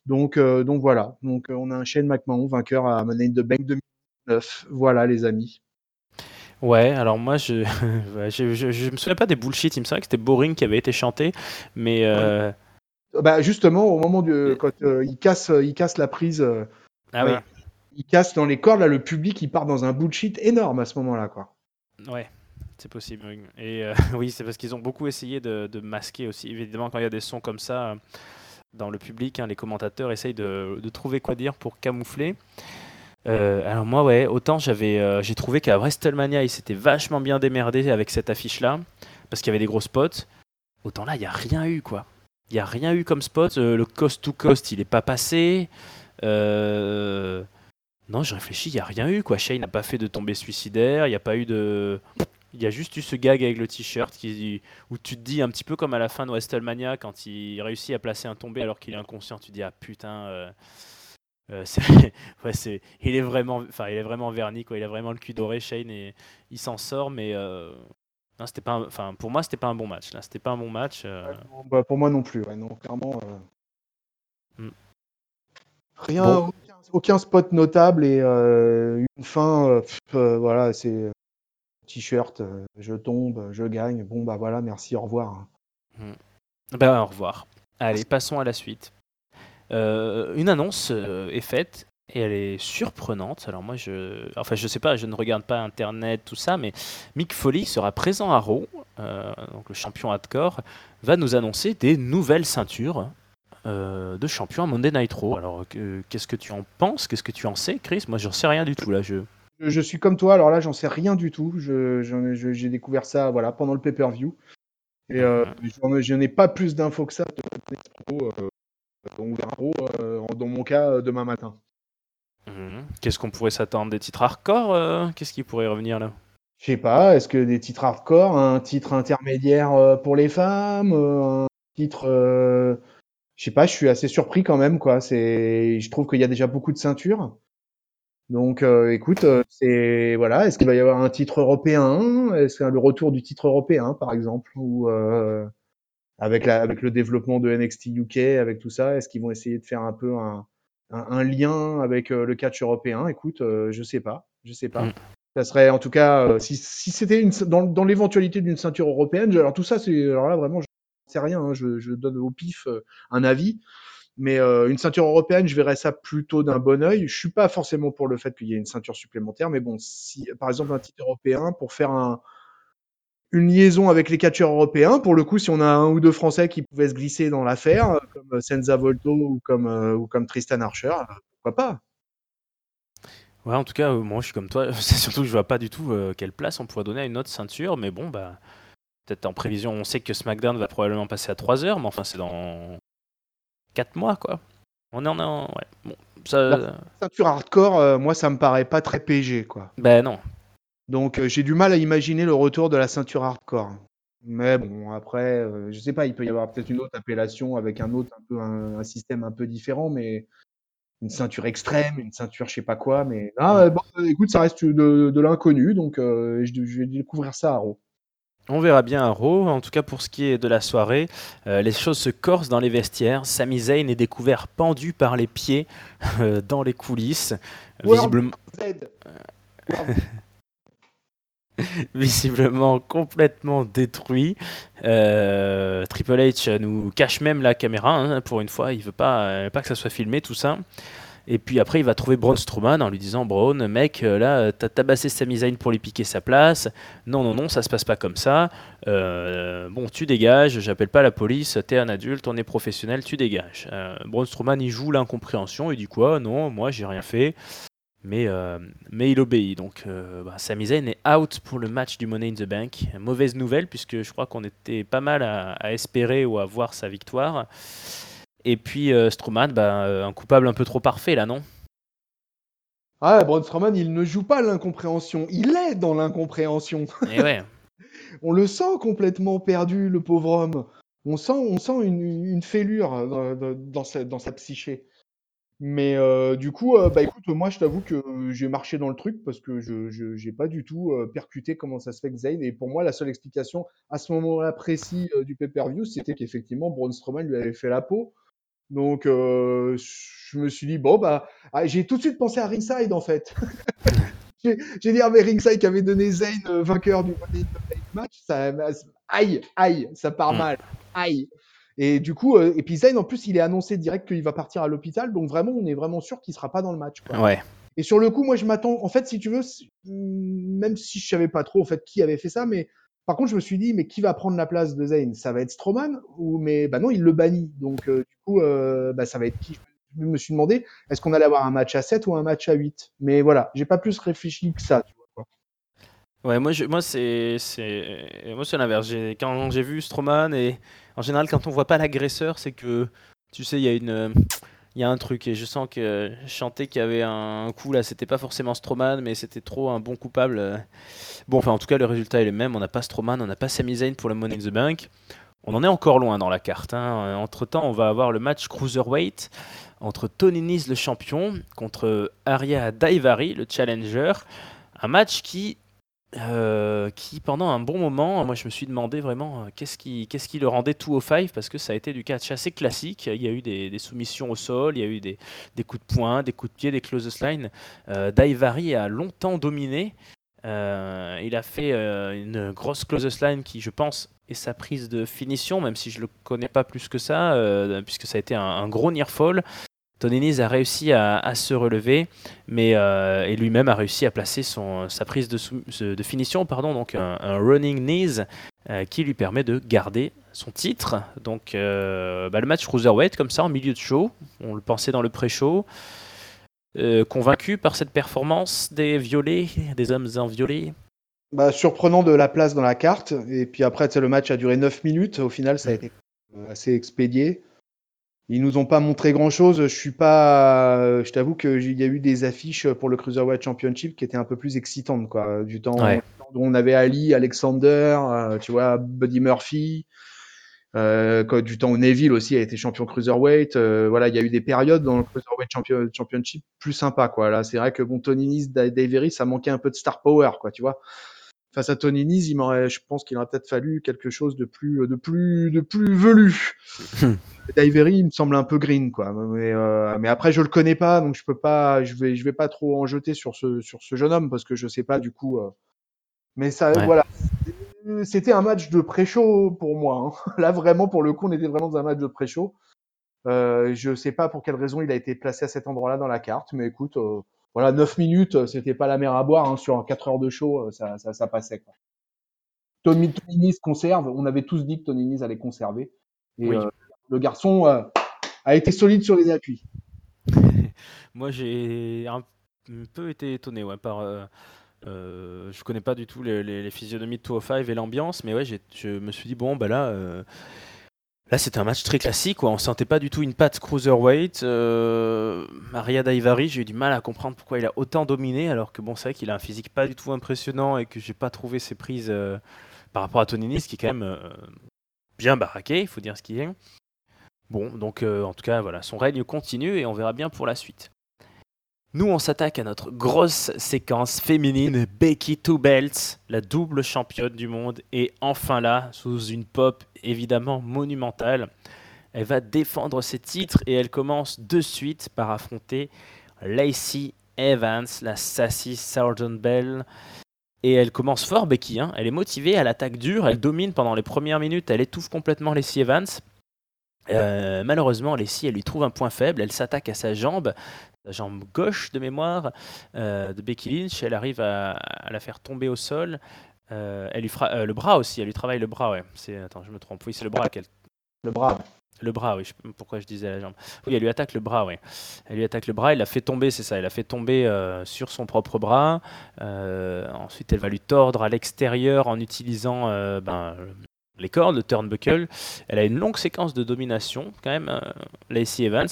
Donc, euh, donc voilà. Donc, on a un Shane McMahon vainqueur à Money in the Bank 2009. Voilà, les amis. Ouais, alors moi, je, je, je, me souviens pas des bullshit. Il me semblait que c'était Boring qui avait été chanté, mais. Bah justement, au moment de quand il casse, il casse la prise. ah oui il casse dans les cordes, là, le public, il part dans un bullshit énorme à ce moment-là, quoi. Ouais, c'est possible. Et euh, oui, c'est parce qu'ils ont beaucoup essayé de, masquer aussi. Évidemment, quand il y a des sons comme ça euh, dans le public, hein, les commentateurs essayent de, trouver quoi dire pour camoufler. Euh, alors moi, ouais, autant j'avais, j'ai trouvé qu'à WrestleMania, il s'était vachement bien démerdé avec cette affiche-là, parce qu'il y avait des gros spots. Autant là, il n'y a rien eu, quoi. Il n'y a rien eu comme spot. le cost to cost, il n'est pas passé. Euh, non, je réfléchis, il n'y a rien eu quoi. Shane n'a pas fait de tombée suicidaire, il n'y a pas eu de. Il y a juste eu ce gag avec le t-shirt où tu te dis un petit peu comme à la fin de WrestleMania quand il réussit à placer un tombé alors qu'il est inconscient, tu te dis ah putain. Euh... Euh, ouais, il est vraiment, enfin, il est vraiment verni quoi. Il a vraiment le cul doré, Shane, et il s'en sort, mais euh... non, c'était pas, enfin, pour moi, c'était pas un bon match. Là, c'était pas un bon match. Euh. Bah, pour moi non plus. non, clairement. Euh. Hmm. Rien, aucun spot notable et euh, une fin, euh, euh, voilà, c'est t-shirt, je tombe, je gagne. Bon, bah voilà, merci, au revoir. Hmm. Ben, au revoir. Allez, passons à la suite. Une annonce est faite et elle est surprenante. Alors moi, je, enfin, je sais pas, je ne regarde pas Internet, tout ça, mais Mick Foley sera présent à Raw, donc le champion hardcore, va nous annoncer des nouvelles ceintures euh, de champion à Monday Nitro. Alors, qu'est-ce que tu en penses? Qu'est-ce que tu en sais, Chris? Moi, j'en sais rien du tout là. Je... je suis comme toi. Alors là, j'en sais rien du tout. J'ai découvert ça, voilà, pendant le pay-per-view. Et euh, mhm. je n'ai pas plus d'infos que ça. Euh, on verra dans mon cas demain matin. Mhm. Qu'est-ce qu'on pourrait s'attendre Des titres hardcore Qu'est-ce qui pourrait revenir là? Je sais pas. Est-ce que des titres hardcore, un titre intermédiaire pour les femmes, un titre je sais pas, je suis assez surpris quand même, quoi. C'est, je trouve qu'il y a déjà beaucoup de ceintures. Donc, euh, écoute, euh, c'est voilà. Est-ce qu'il va y avoir un titre européen? Est-ce qu'il y a le retour du titre européen, par exemple, ou euh, avec la, avec le développement de NXT UK, avec tout ça, est-ce qu'ils vont essayer de faire un peu un, un, lien avec le catch européen? Écoute, je sais pas, je sais pas. Mm. Ça serait en tout cas, si, si c'était dans, dans l'éventualité d'une ceinture européenne, alors tout ça, c'est alors là vraiment, sais rien, hein, je, je, donne au pif un avis. Mais euh, une ceinture européenne, je verrais ça plutôt d'un bon oeil. Je suis pas forcément pour le fait qu'il y ait une ceinture supplémentaire, mais bon, si par exemple un titre européen pour faire un, une liaison avec les catcheurs européens, pour le coup, si on a un ou deux Français qui pouvaient se glisser dans l'affaire, euh, comme Senza Volto ou comme, euh, ou comme Tristan Archer, pourquoi pas? Ouais, en tout cas, moi je suis comme toi. C'est surtout que je vois pas du tout quelle place on pourrait donner à une autre ceinture, mais bon, bah peut-être en prévision. On sait que SmackDown va probablement passer à 3 heures, mais enfin, c'est dans 4 mois, quoi. On est en. Ouais. Bon, ça... ceinture hardcore, euh, moi, ça me paraît pas très PG, quoi. Ben non. Donc, euh, j'ai du mal à imaginer le retour de la ceinture hardcore. Mais bon, après, euh, je sais pas, il peut y avoir peut-être une autre appellation avec un autre, un peu un, système un peu différent, mais une ceinture extrême, une ceinture je sais pas quoi, mais ah, bon, écoute, ça reste de, l'inconnu, donc je, je, vais découvrir ça à Raw. On verra bien à Raw. En tout cas, pour ce qui est de la soirée, euh, les choses se corsent dans les vestiaires. Sami Zayn est découvert pendu par les pieds euh, dans les coulisses. Visiblement... Visiblement complètement détruit. Euh, Triple H nous cache même la caméra hein, pour une fois. Il veut pas, pas que ça soit filmé tout ça. Et puis après, il va trouver Braun Strowman en lui disant Braun, mec, euh, là, t'as tabassé Sami Zayn pour lui piquer sa place. Non, non, non, ça se passe pas comme ça. Euh, bon, tu dégages, j'appelle pas la police, t'es un adulte, on est professionnel, tu dégages. Euh, Braun Strowman, il joue l'incompréhension, il dit quoi? Non, moi, j'ai rien fait. Mais, euh, mais il obéit. Donc, bah, Sami Zayn est out pour le match du Money in the Bank. Mauvaise nouvelle, puisque je crois qu'on était pas mal à, à espérer ou à voir sa victoire. Et puis euh, Strowman, bah, euh, un coupable un peu trop parfait là, non? Ah, Braun Strowman, il ne joue pas l'incompréhension, il est dans l'incompréhension. Et eh ouais. on le sent complètement perdu, le pauvre homme. On sent, on sent une, fêlure dans, sa, dans, sa, psyché. Mais euh, du coup, bah écoute, moi je t'avoue que j'ai marché dans le truc parce que je n'ai pas du tout percuté comment ça se fait que Zayn. Et pour moi, la seule explication à ce moment-là précis du pay-per-view, c'était qu'effectivement Braun Strowman lui avait fait la peau. Donc, euh, je me suis dit, bon, bah, ah, j'ai tout de suite pensé à Ringside, en fait. j'ai dit, ah, mais Ringside qui avait donné Zayn euh, vainqueur du match, ça, aïe, aïe, ça part mm. mal, aïe. Et du coup, euh, et puis Zayn, en plus, il est annoncé direct qu'il va partir à l'hôpital, donc vraiment, on est vraiment sûr qu'il sera pas dans le match. Quoi. Ouais. Et sur le coup, moi, je m'attends, en fait, si tu veux, même si je savais pas trop, en fait, qui avait fait ça, mais par contre, je me suis dit, mais qui va prendre la place de Zayn? Ça va être Strowman ou mais bah non, il le bannit. Donc euh, du coup, euh, bah, ça va être qui? Je me suis demandé, est-ce qu'on allait avoir un match à 7 ou un match à 8 Mais voilà, j'ai pas plus réfléchi que ça. Tu vois, Ouais, moi, je, moi c'est, c'est, moi c'est l'inverse. J'ai, quand j'ai vu Strowman et en général, quand on voit pas l'agresseur, c'est que tu sais, il y a une il y a un truc et je sens que je chantais qu'il y avait un coup là, c'était pas forcément Strowman, mais c'était trop un bon coupable. Bon, enfin en tout cas le résultat est le même. On n'a pas Strowman, on n'a pas Sami Zayn pour le Money in the Bank. On en est encore loin dans la carte. Hein. Entre temps, on va avoir le match cruiserweight entre Tony Nese le champion contre Arya Daivari le challenger. Un match qui euh, qui pendant un bon moment, moi je me suis demandé vraiment euh, qu'est-ce qui, le rendait tout au five parce que ça a été du catch assez classique. Il y a eu des, soumissions au sol, il y a eu des, coups de poing, des coups de pied, des closest line. Euh, Daivari a longtemps dominé. Euh, il a fait une grosse closest line qui, je pense, est sa prise de finition, même si je le connais pas plus que ça, puisque ça a été un, un gros near fall. Tony a réussi à, se relever, mais euh, et lui-même a réussi à placer son, sa prise de, de finition, pardon, donc un, running knees euh, qui lui permet de garder son titre. Donc euh, bah, le match cruiserweight comme ça en milieu de show, on le pensait dans le pré-show. convaincu par cette performance des violets, des hommes en violet bah, Surprenant de la place dans la carte. Et puis après, le match a duré 9 minutes. Au final, ça a été assez expédié. Ils nous ont pas montré grand chose. Je suis pas, je t'avoue qu'il y a eu des affiches pour le Cruiserweight Championship qui étaient un peu plus excitantes, quoi. Du temps, où on avait Ali, Alexander, euh, tu vois, Buddy Murphy, euh, du temps où Neville aussi a été champion Cruiserweight. Euh, voilà, il y a eu des périodes dans le Cruiserweight Championship plus sympa, quoi. Là, c'est vrai que bon, Tony Nese, Dave ça manquait un peu de star power, quoi, tu vois face à Tony Nese, il m'aurait, je pense qu'il aurait peut-être fallu quelque chose de plus, de plus, de plus velu. Daivery, il me semble un peu green, quoi. Mais, euh, mais, après, je le connais pas, donc je peux pas, je vais, je vais pas trop en jeter sur ce, sur ce jeune homme parce que je sais pas du coup. Euh... Mais ça, voilà. c'était un match de pré-show pour moi. Hein. Là, vraiment, pour le coup, on était vraiment dans un match de pré-show. Euh, je sais pas pour quelle raison il a été placé à cet endroit-là dans la carte, mais écoute, euh, voilà, 9 minutes, c'était pas la mer à boire. Hein. Sur 4 heures de show, ça, ça, ça passait. Quoi. Tony, Tony conserve. On avait tous dit que Tony Nis allait conserver. Et le garçon a été solide sur les appuis. Moi, j'ai un peu été étonné ouais, par. Euh, euh, je connais pas du tout les, physionomies de 205 et l'ambiance, mais ouais, je me suis dit, bon, bah là. Euh, là, c'était un match très classique. Quoi. On sentait pas du tout une patte cruiserweight. Maria Daivari, j'ai eu du mal à comprendre pourquoi il a autant dominé, alors que bon, c'est vrai qu'il a un physique pas du tout impressionnant et que j'ai pas trouvé ses prises par rapport à Tony Nis, qui est quand même bien baraqué, il faut dire ce qu'il est. Bon, donc en tout cas, voilà, son règne continue et on verra bien pour la suite. Nous, on s'attaque à notre grosse séquence féminine. Becky Two Belts, la double championne du monde, est enfin là, sous une pop évidemment monumentale. Elle va défendre ses titres et elle commence de suite par affronter Lacey Evans, la sassy Sergeant Bell. Et elle commence fort, Becky. Hein. Elle est motivée, elle attaque dur, elle domine pendant les premières minutes, elle étouffe complètement Lacey Evans. Euh, malheureusement, Lacey, elle lui trouve un point faible, elle s'attaque à sa jambe, la jambe gauche de mémoire euh, de Becky Lynch. Elle arrive à, la faire tomber au sol. Euh, elle lui fera euh, le bras aussi. Elle lui travaille le bras. Ouais. C'est attends, je me trompe. Oui, c'est le bras qu'elle. Le bras. Le bras, oui. pourquoi je disais la jambe Oui, elle lui attaque le bras, oui. Elle lui attaque le bras. Elle l'a fait tomber, c'est ça. Elle l'a fait tomber sur son propre bras. ensuite, elle va lui tordre à l'extérieur en utilisant ben, les cordes, le turnbuckle. Elle a une longue séquence de domination, quand même, euh, Lacey Evans,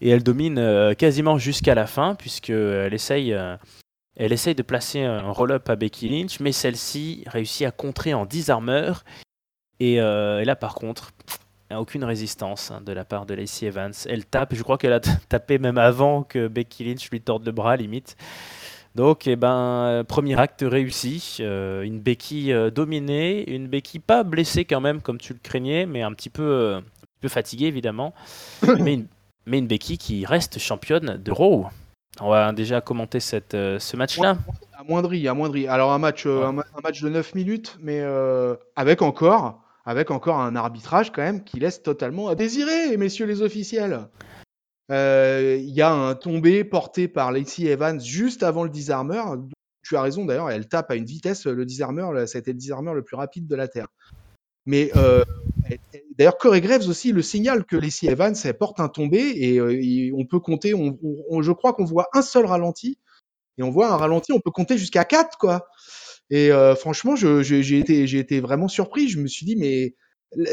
et elle domine euh, quasiment jusqu'à la fin, puisqu'elle essaye, euh, elle essaye de placer un roll-up à Becky Lynch, mais celle-ci réussit à contrer en disarmeur. Et, et là, par contre, aucune résistance hein, de la part de Lacey Evans. Elle tape, je crois qu'elle a tapé même avant que Becky Lynch lui torde le bras, limite. Donc, eh ben, euh, premier acte réussi. Euh, une béquille euh, dominée, une béquille pas blessée quand même, comme tu le craignais, mais un petit peu, un peu fatiguée évidemment. mais, une, mais une béquille qui reste championne de Raw. On va déjà commenter cette, ce match-là. Amoindri, amoindri. Alors, un match, un, match de 9 minutes, mais avec encore. Avec encore un arbitrage quand même qui laisse totalement à désirer, messieurs les officiels. Euh, il y a un tombé porté par Lacey Evans juste avant le disarmer. Tu as raison d'ailleurs, elle tape à une vitesse, le disarmer, c'était le disarmer le plus rapide de la Terre. Mais euh, d'ailleurs, Corey Graves aussi le signale que Lacey Evans porte un tombé et, euh, on peut compter, je crois qu'on voit un seul ralenti et on voit un ralenti, on peut compter jusqu'à 4 quoi. Et franchement, j'ai été, été vraiment surpris. Je me suis dit, mais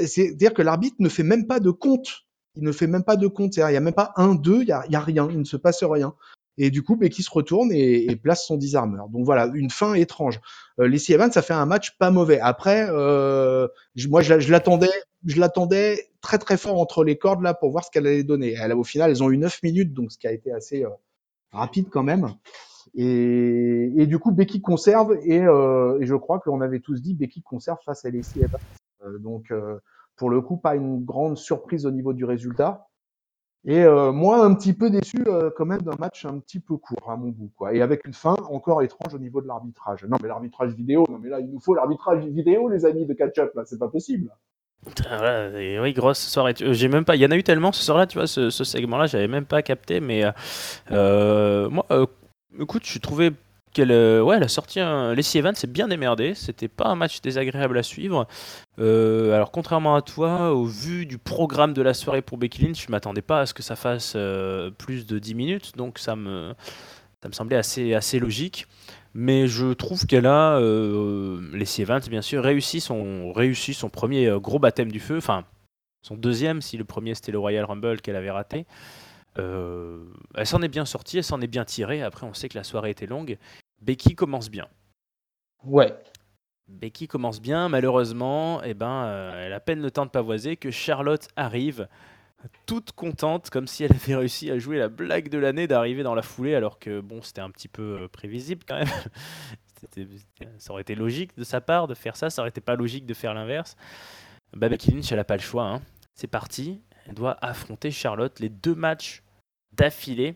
c'est-à-dire que l'arbitre ne fait même pas de compte il ne fait même pas de compte. Il n'y a même pas un, deux, il n'y a, rien, il ne se passe rien. Et du coup, Becky se retourne et, place son disarmeur. Donc voilà, une fin étrange. Euh, Lacey Evans, ça fait un match pas mauvais. Après, euh, moi, je, l'attendais, je l'attendais très très fort entre les cordes là pour voir ce qu'elle allait donner. Elle, au final, elles ont eu 9 minutes, donc ce qui a été assez euh, rapide quand même. Et, et, du coup, Becky conserve et, euh, et je crois qu'on avait tous dit Becky conserve face à Lacey Evans. Euh, donc pour le coup, pas une grande surprise au niveau du résultat. Et euh, moi, un petit peu déçu euh, quand même d'un match un petit peu court à mon goût, quoi. Et avec une fin encore étrange au niveau de l'arbitrage. Non, mais l'arbitrage vidéo, non, mais là, il nous faut l'arbitrage vidéo, les amis de catch-up, là, c'est pas possible. Oui, grosse soirée. Euh, j'ai même pas. Il y en a eu tellement ce soir-là, tu vois, ce, segment-là, j'avais même pas capté. Mais moi, écoute, je suis trouvé qu'elle euh, ouais, elle a sorti un. Lacey Evans s'est bien démerdé. C'était pas un match désagréable à suivre. Euh, alors, contrairement à toi, au vu du programme de la soirée pour Becky Lynch, je m'attendais pas à ce que ça fasse euh, plus de 10 minutes. Donc, ça me, ça me semblait assez, assez logique. Mais je trouve qu'elle a, Lacey Evans, bien sûr, réussi son, réussi son premier gros baptême du feu. Enfin, son deuxième, si le premier c'était le Royal Rumble qu'elle avait raté. elle s'en est bien sortie, elle s'en est bien tirée. Après, on sait que la soirée était longue. Becky commence bien. Ouais. Becky commence bien, malheureusement, eh ben, euh, elle a peine le temps de pavoiser que Charlotte arrive, toute contente, comme si elle avait réussi à jouer la blague de l'année d'arriver dans la foulée, alors que bon, c'était un petit peu euh, prévisible quand même. ça aurait été logique de sa part de faire ça, ça aurait été pas logique de faire l'inverse. Bah, Becky Lynch, elle n'a pas le choix. Hein. C'est parti, elle doit affronter Charlotte les deux matchs d'affilée.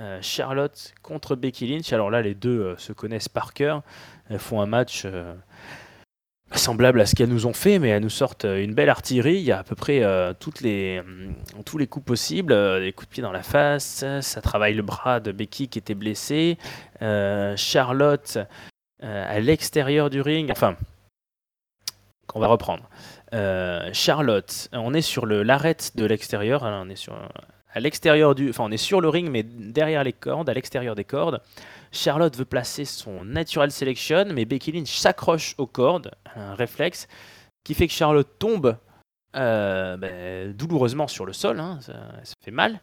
Euh, Charlotte contre Becky Lynch. Alors là, les deux euh, se connaissent par cœur. Elles font un match. Euh, semblable à ce qu'elles nous ont fait, mais elles nous sortent une belle artillerie. Il y a à peu près les, tous les coups possibles, des coups de pied dans la face. Ça travaille le bras de Becky qui était blessé. Charlotte à l'extérieur du ring. Enfin, on va reprendre. Charlotte, on est sur l'arête de l'extérieur. Hein, à l'extérieur du, enfin on est sur le ring mais derrière les cordes, à l'extérieur des cordes. Charlotte veut placer son natural selection, mais Becky Lynch s'accroche aux cordes, un réflexe qui fait que Charlotte tombe euh, ben, douloureusement sur le sol, hein, ça, fait mal.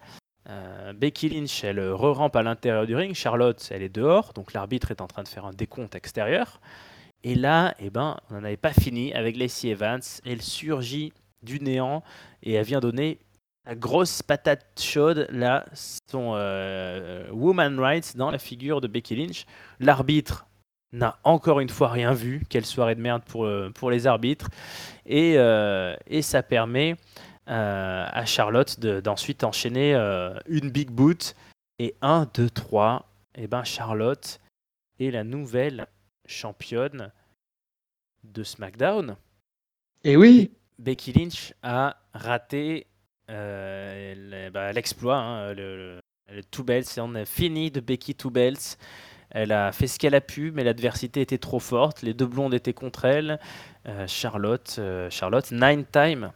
Euh, Becky Lynch, elle re-rampe à l'intérieur du ring. Charlotte, elle est dehors, donc l'arbitre est en train de faire un décompte extérieur. Et là, eh ben, on n'en avait pas fini avec Lacey Evans. Elle surgit du néant et elle vient donner la grosse patate chaude, là, son euh, woman rights dans la figure de Becky Lynch. L'arbitre n'a encore une fois rien vu. Quelle soirée de merde pour, euh, pour les arbitres. Et, euh, et ça permet à Charlotte d'ensuite enchaîner une big boot. Et 1, 2, 3. Et ben Charlotte est la nouvelle championne de SmackDown. Et oui Becky Lynch a raté euh, bah, l'exploit, hein, le, le, Two Belts, on a fini de Becky Two Belts. Elle a fait ce qu'elle a pu, mais l'adversité était trop forte. Les deux blondes étaient contre elle. Euh, Charlotte, euh, Charlotte, nine time.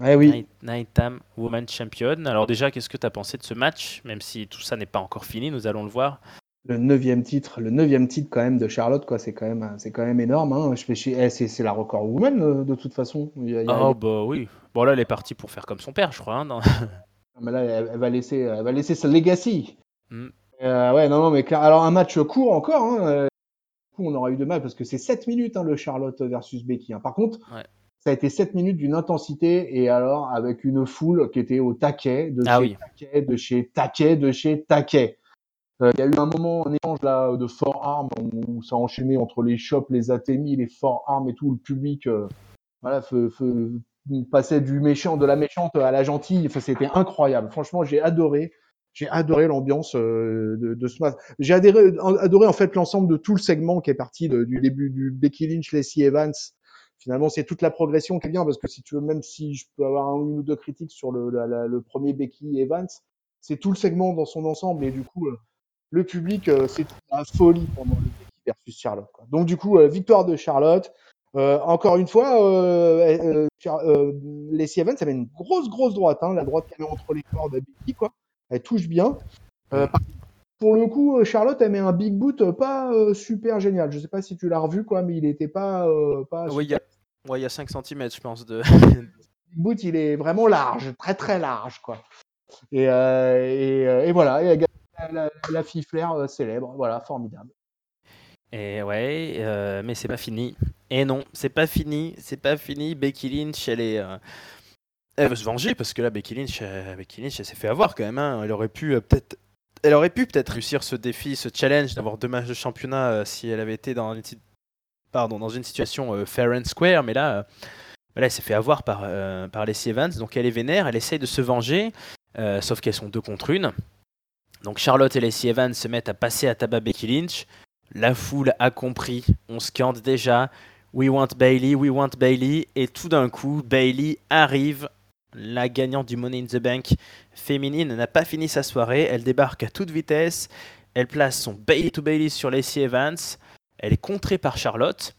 Ouais, oui. Nine, time woman champion. Alors déjà, qu'est-ce que tu as pensé de ce match? Même si tout ça n'est pas encore fini, nous allons le voir. Le neuvième titre, le neuvième titre quand même de Charlotte, quoi. C'est quand même, c'est quand même énorme. Hein. Je fais, eh, c'est, la record woman de toute façon. oh bah oui. Bon, là, elle est partie pour faire comme son père, je crois. Hein, mais là, elle, va laisser, elle va laisser sa legacy. Mm. Euh, ouais, non, non, mais. Alors, un match court encore. Hein, euh, on aura eu de mal parce que c'est 7 minutes hein, le Charlotte versus Becky. Hein. Par contre, ça a été 7 minutes d'une intensité et alors avec une foule qui était au taquet, de ah chez taquet, de chez taquet, de chez taquet. Euh, il y a eu un moment, un échange là de fort armes où ça a enchaîné entre les shops, les atémis, les forts armes et tout, le public. voilà, feu, feu, passait du méchant, de la méchante à la gentille. Enfin, c'était incroyable. Franchement, j'ai adoré. J'ai adoré l'ambiance euh, de, de, ce match. J'ai adoré, adoré en fait l'ensemble de tout le segment qui est parti du début du Becky Lynch, Lacey Evans. Finalement, c'est toute la progression qui bien parce que si tu veux, même si je peux avoir un ou deux critiques sur le, le premier Becky Evans, c'est tout le segment dans son ensemble et du coup, euh, le public, euh, c'est la folie pendant le Becky versus Charlotte. Quoi. Donc du coup, victoire de Charlotte. Euh, encore une fois, euh, euh, les Evans avait une grosse, grosse droite, hein, la droite qu'elle met entre les cordes à Becky, quoi. Elle touche bien. pour le coup, Charlotte, elle met un big boot pas super génial. Je sais pas si tu l'as revu, quoi, mais il était pas. pas oui, il y, a... ouais, y a 5 cm, je pense. De... big boot, il est vraiment large, très, très large, quoi. Et, et, et voilà, et la, la, Flair célèbre, voilà, formidable. Et ouais, euh, mais c'est pas fini. Et non, c'est pas fini, c'est pas fini. Becky Lynch, elle est, euh, elle veut se venger parce que là, Becky Lynch, euh, Becky Lynch, elle s'est fait avoir quand même. Hein. Elle aurait pu peut-être, elle aurait pu peut-être réussir ce défi, ce challenge d'avoir deux matchs de championnat si elle avait été dans une, pardon, dans une situation fair and square. Mais là, là, elle s'est fait avoir par par les Evans, donc elle est vénère, elle essaye de se venger, sauf qu'elles sont deux contre une. Donc Charlotte et Lacey Evans se mettent à passer à tabac Becky Lynch. La foule a compris. On scande déjà We want Bailey, we want Bailey. Et tout d'un coup, Bailey arrive. La gagnante du Money in the Bank féminine n'a pas fini sa soirée. Elle débarque à toute vitesse. Elle place son Bailey to Bailey sur Lacey Evans. Elle est contrée par Charlotte.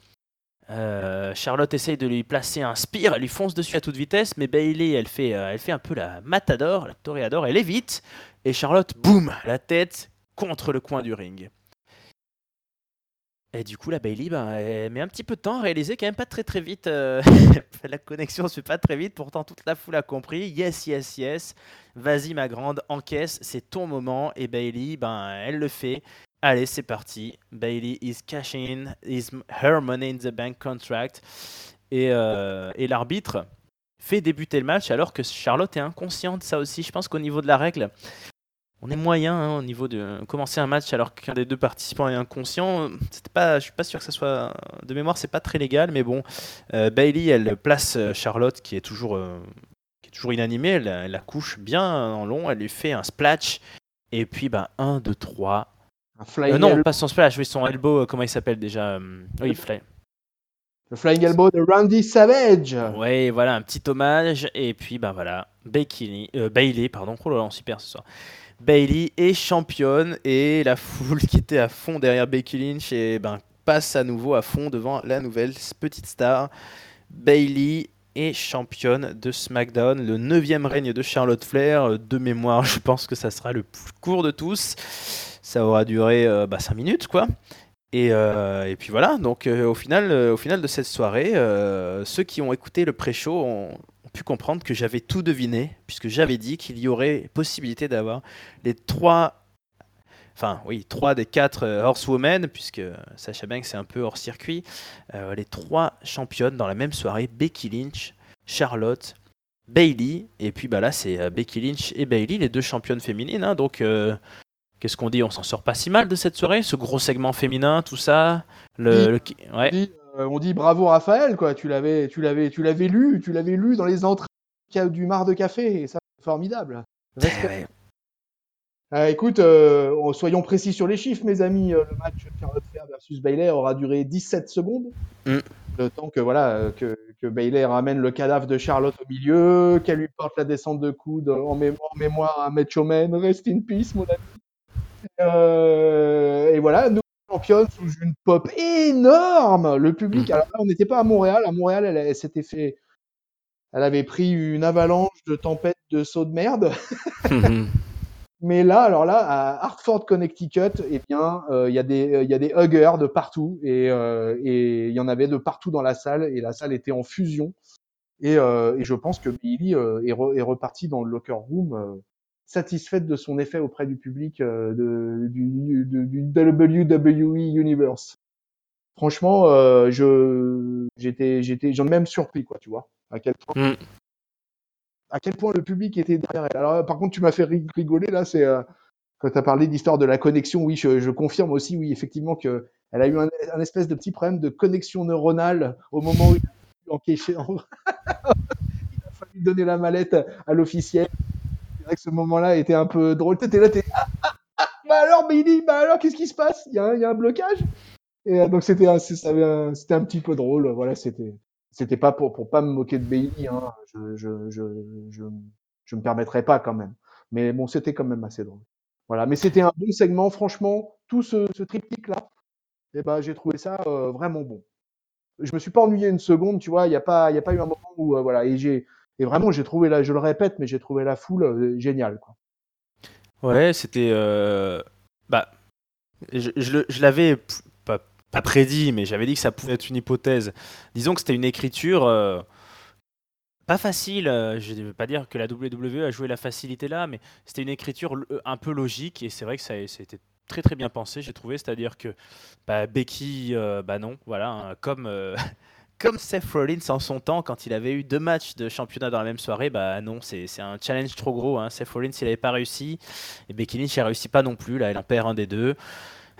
Euh, Charlotte essaye de lui placer un spear, elle lui fonce dessus à toute vitesse, mais Bailey, elle fait, euh, elle fait un peu la matador, la toréador, elle évite, et Charlotte, boum, la tête contre le coin du ring. Et du coup, la Bailey, ben, elle met un petit peu de temps à réaliser quand même pas très très vite. Euh, la connexion se fait pas très vite, pourtant toute la foule a compris. Yes, yes, yes. Vas-y, ma grande, encaisse, c'est ton moment. Et Bailey, ben, elle le fait. Allez, c'est parti. Bailey is cashing is her money in the bank contract. Et, euh, et l'arbitre fait débuter le match alors que Charlotte est inconsciente, ça aussi. Je pense qu'au niveau de la règle, on est moyen hein, au niveau de commencer un match alors qu'un des deux participants est inconscient. C'était pas, je suis pas sûr que ça soit de mémoire, c'est pas très légal, mais bon, euh, Bailey, elle place euh, Charlotte qui est toujours, qui est toujours inanimée, elle, la couche bien en long, elle lui fait un splash et puis ben 1, 2, 3. Fly non, pas son splash, oui, son elbow, comment il s'appelle déjà Oui, fly. Le Flying Elbow de Randy Savage. Ouais, voilà, un petit hommage. Et puis, ben voilà, Becky, euh, Bailey, pardon. Oh là là, super ce soir. Bailey est championne et la foule qui était à fond derrière Becky Lynch et ben, passe à nouveau à fond devant la nouvelle petite star. Bailey est championne de SmackDown, le neuvième règne de Charlotte Flair. De mémoire, je pense que ça sera le plus court de tous. Ça aura duré 5 bah, minutes, quoi. Et, euh, et, puis voilà, donc euh, au, final, euh, au final de cette soirée, ceux qui ont écouté le pré-show ont, pu comprendre que j'avais tout deviné, puisque j'avais dit qu'il y aurait possibilité d'avoir les trois, enfin oui, trois des quatre horsewomen, puisque Sacha Banks c'est un peu hors circuit, les trois championnes dans la même soirée, Becky Lynch, Charlotte, Bailey, et puis bah là c'est Becky Lynch et Bailey, les deux championnes féminines, hein, donc Qu'est-ce qu'on dit On s'en sort pas si mal de cette soirée, ce gros segment féminin, tout ça. Le, euh, on, dit, bravo Raphaël, quoi. Tu l'avais, tu l'avais, tu l'avais lu, tu l'avais lu dans les entrées du mar de café, et ça, c'est formidable. Eh euh, écoute, euh, soyons précis sur les chiffres, mes amis. Le match Charlotte Flair versus Baylor aura duré 17 secondes. Mm. Le temps que voilà que, que ramène le cadavre de Charlotte au milieu, qu'elle lui porte la descente de coude en mémoire, mémoire à Macho Man. Rest in peace, mon ami. Euh, et voilà, nous championne sous une pop énorme. Le public, alors là, on n'était pas à Montréal. À Montréal, elle, s'était fait. Elle avait pris une avalanche de tempêtes de sauts de merde. Mais là, alors là, à Hartford, Connecticut, eh bien, euh, il y a des, il y a des huggers de partout et euh, et il y en avait de partout dans la salle et la salle était en fusion. Et, et je pense que Billy est, est, reparti dans le locker room satisfaite de son effet auprès du public euh, de, du, du, WWE Universe. Franchement, euh, je j'étais j'étais j'en ai même surpris quoi, tu vois, à quel point mm. à quel point le public était derrière elle. Alors par contre, tu m'as fait rigoler là, c'est euh, quand tu as parlé d'histoire de la connexion, oui, je, je, confirme aussi, oui, effectivement, que elle a eu un, un, espèce de petit problème de connexion neuronale au moment où il a il a fallu donner la mallette à l'officiel c'est vrai que ce moment-là était un peu drôle. T'étais là, t'es ah, ah, ah, bah alors, Billy, bah alors, qu'est-ce qui se passe? Il y, a un blocage? Et euh, donc c'était un, c'était un petit peu drôle. Voilà, c'était, pas pour pour pas me moquer de Bailey. Hein. Je, je, je, je, je me permettrais pas quand même. Mais bon, c'était quand même assez drôle. Voilà, mais c'était un bon segment, franchement. Tout ce, ce triptyque là, eh ben, j'ai trouvé ça euh, vraiment bon. Je me suis pas ennuyé une seconde, tu vois. Il y a pas, a pas eu un moment où euh, voilà. Et j'ai, et vraiment, j'ai trouvé la, je le répète, mais j'ai trouvé la foule euh, géniale. Quoi. Ouais, c'était. Euh, bah, je, je, l'avais pas, pas, prédit, mais j'avais dit que ça pouvait être une hypothèse. Disons que c'était une écriture. Euh, pas facile, je ne veux pas dire que la WWE a joué la facilité là, mais c'était une écriture un peu logique et c'est vrai que ça, a été très très bien pensé, j'ai trouvé. C'est-à-dire que bah, Becky, bah non, voilà, hein, comme comme Seth Rollins en son temps, quand il avait eu deux matchs de championnat dans la même soirée, bah non, c'est un challenge trop gros. Hein. Seth Rollins, il n'avait pas réussi. Et Becky Lynch, n'a réussi pas non plus. Là, elle en perd un des deux.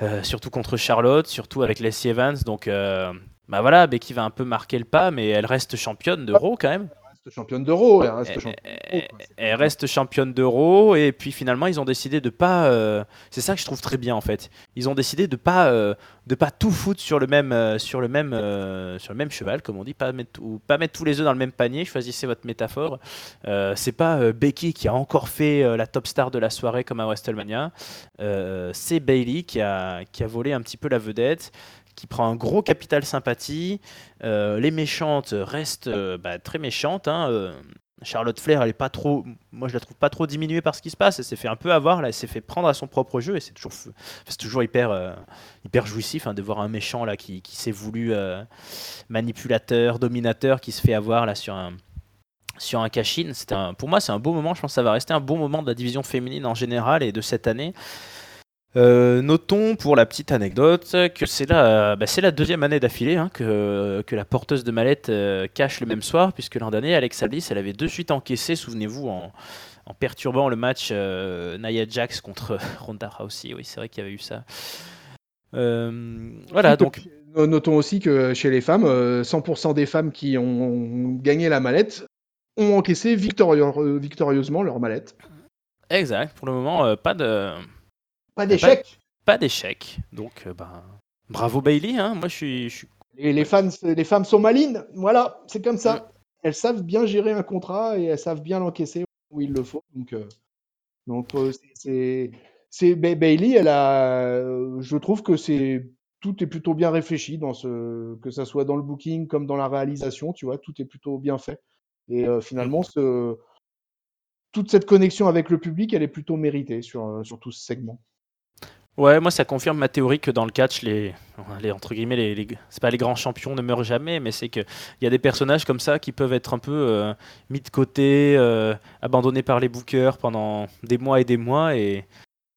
Euh, surtout contre Charlotte, surtout avec Leslie Evans. Donc, euh, bah voilà, Becky va un peu marquer le pas, mais elle reste championne d'Euro quand même championne d'Euro. Elle reste championne d'Euro. Et puis finalement, ils ont décidé de pas. Euh, c'est ça que je trouve très bien en fait. Ils ont décidé de pas euh, de pas tout foutre sur le même euh, sur le même sur le même cheval, comme on dit, pas mettre ou pas mettre tous les œufs dans le même panier. Choisissez votre métaphore. c'est pas Becky qui a encore fait la top star de la soirée comme à WrestleMania. c'est Bailey qui a qui a volé un petit peu la vedette qui prend un gros capital sympathie. Euh, les méchantes restent euh, bah, très méchantes. Hein, euh. Charlotte Flair, elle est pas trop, moi je la trouve pas trop diminuée par ce qui se passe. Elle s'est fait un peu avoir, là, elle s'est fait prendre à son propre jeu et c'est toujours, c'est toujours hyper, hyper jouissif hein, de voir un méchant là qui, s'est voulu manipulateur, dominateur, qui se fait avoir là sur un, sur un cash pour moi, c'est un beau moment. Je pense que ça va rester un bon moment de la division féminine en général et de cette année. Euh, notons pour la petite anecdote que c'est la, bah, la deuxième année d'affilée hein, que, que, la porteuse de mallette euh, cache le même soir, puisque l'an dernier, Alex Alice, elle avait de suite encaissé, souvenez-vous, en, en, perturbant le match euh, Nia Jax contre Ronda Rousey. Oui, c'est vrai qu'il y avait eu ça. voilà, donc. Notons aussi que chez les femmes, 100% des femmes qui ont gagné la mallette ont encaissé victorieusement leur mallette. Exact. Pour le moment, pas de pas d'échec Pas, d'échec. Donc, euh, ben, bravo Bailey. Hein. Moi, je suis, les, fans, les femmes sont malines, voilà, c'est comme ça. Elles savent bien gérer un contrat et elles savent bien l'encaisser où il le faut. Donc, euh, donc c'est c'est Bailey, elle a, je trouve que c'est tout est plutôt bien réfléchi dans ce, que ça soit dans le booking comme dans la réalisation, tu vois, tout est plutôt bien fait. Et finalement, ce, toute cette connexion avec le public, elle est plutôt méritée sur, sur tout ce segment. Ouais, moi ça confirme ma théorie que dans le catch, les, entre guillemets, c'est pas les grands champions ne meurent jamais, mais c'est qu'il y a des personnages comme ça qui peuvent être un peu mis de côté, abandonnés par les bookers pendant des mois et des mois, et,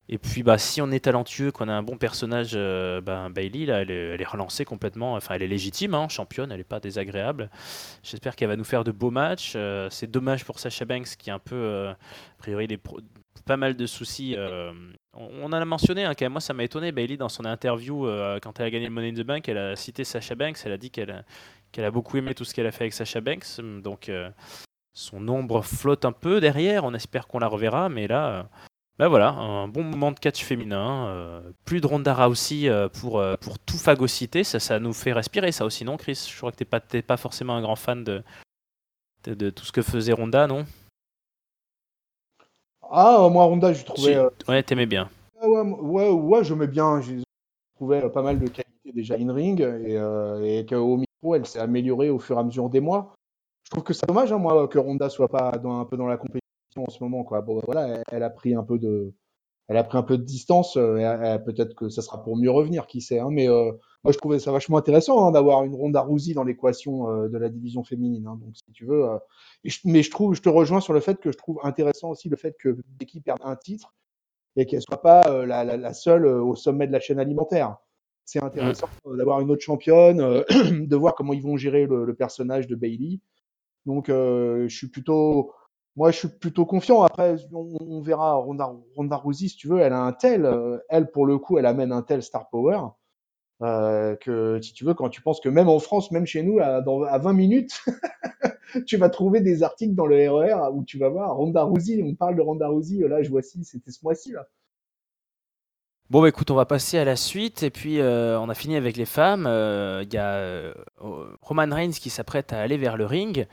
et puis, bah, si on est talentueux, qu'on a un bon personnage, euh, bah, Bailey, là, elle est, relancée complètement. Enfin, elle est légitime, hein, championne, elle n'est pas désagréable. J'espère qu'elle va nous faire de beaux matchs. Euh, c'est dommage pour Sasha Banks, qui a un peu, euh, a priori, des pas mal de soucis. On, en a mentionné, hein, quand même, moi, ça m'a étonné. Bailey, dans son interview, quand elle a gagné le Money in the Bank, elle a cité Sasha Banks. Elle a dit qu'elle qu'elle a beaucoup aimé tout ce qu'elle a fait avec Sasha Banks. Donc, son nombre flotte un peu derrière. On espère qu'on la reverra, mais là ben voilà, un bon moment de catch féminin. Euh, plus de Ronda euh, pour, euh, pour tout phagocyter. Ça, ça nous fait respirer, ça aussi, non, Chris? Je crois que tu pas, pas forcément un grand fan de, de, tout ce que faisait Ronda, non? Ah, moi, Ronda, je trouvais. Ouais, t'aimais bien. Ah ouais, ouais, ouais, j'aimais bien. Je trouvais pas mal de qualité déjà in-ring et, et qu'au micro, elle s'est améliorée au fur et à mesure des mois. Je trouve que c'est dommage, hein, moi, que Ronda soit pas dans, un peu dans la compétition en ce moment. Quoi. Bon, voilà, elle, a pris un peu de, elle a pris un peu de distance. Euh, peut-être que ça sera pour mieux revenir, qui sait. Hein, mais euh, moi, je trouvais ça vachement intéressant hein, d'avoir une Ronda Rousey dans l'équation euh, de la division féminine. Hein, donc, si tu veux, mais je trouve, je te rejoins sur le fait que je trouve intéressant aussi le fait que l'équipe perde un titre et qu'elle soit pas la, seule au sommet de la chaîne alimentaire. C'est intéressant d'avoir une autre championne, de voir comment ils vont gérer le, le personnage de Bailey. Donc, je suis plutôt moi, je suis plutôt confiant. Après, on, verra Ronda, Ronda Rousey, si tu veux, elle a un tel, euh, elle pour le coup, elle amène un tel star power euh, que si tu veux, quand tu penses que même en France, même chez nous, à, dans, à 20 minutes, tu vas trouver des articles dans le RER e où tu vas voir Ronda Rousey. On parle de Ronda Rousey. Là, je vois si c'était ce mois-ci là. Bon, bah, écoute, on va passer à la suite. Et puis, euh, on a fini avec les femmes. Il y a Roman Reigns qui s'apprête à aller vers le ring.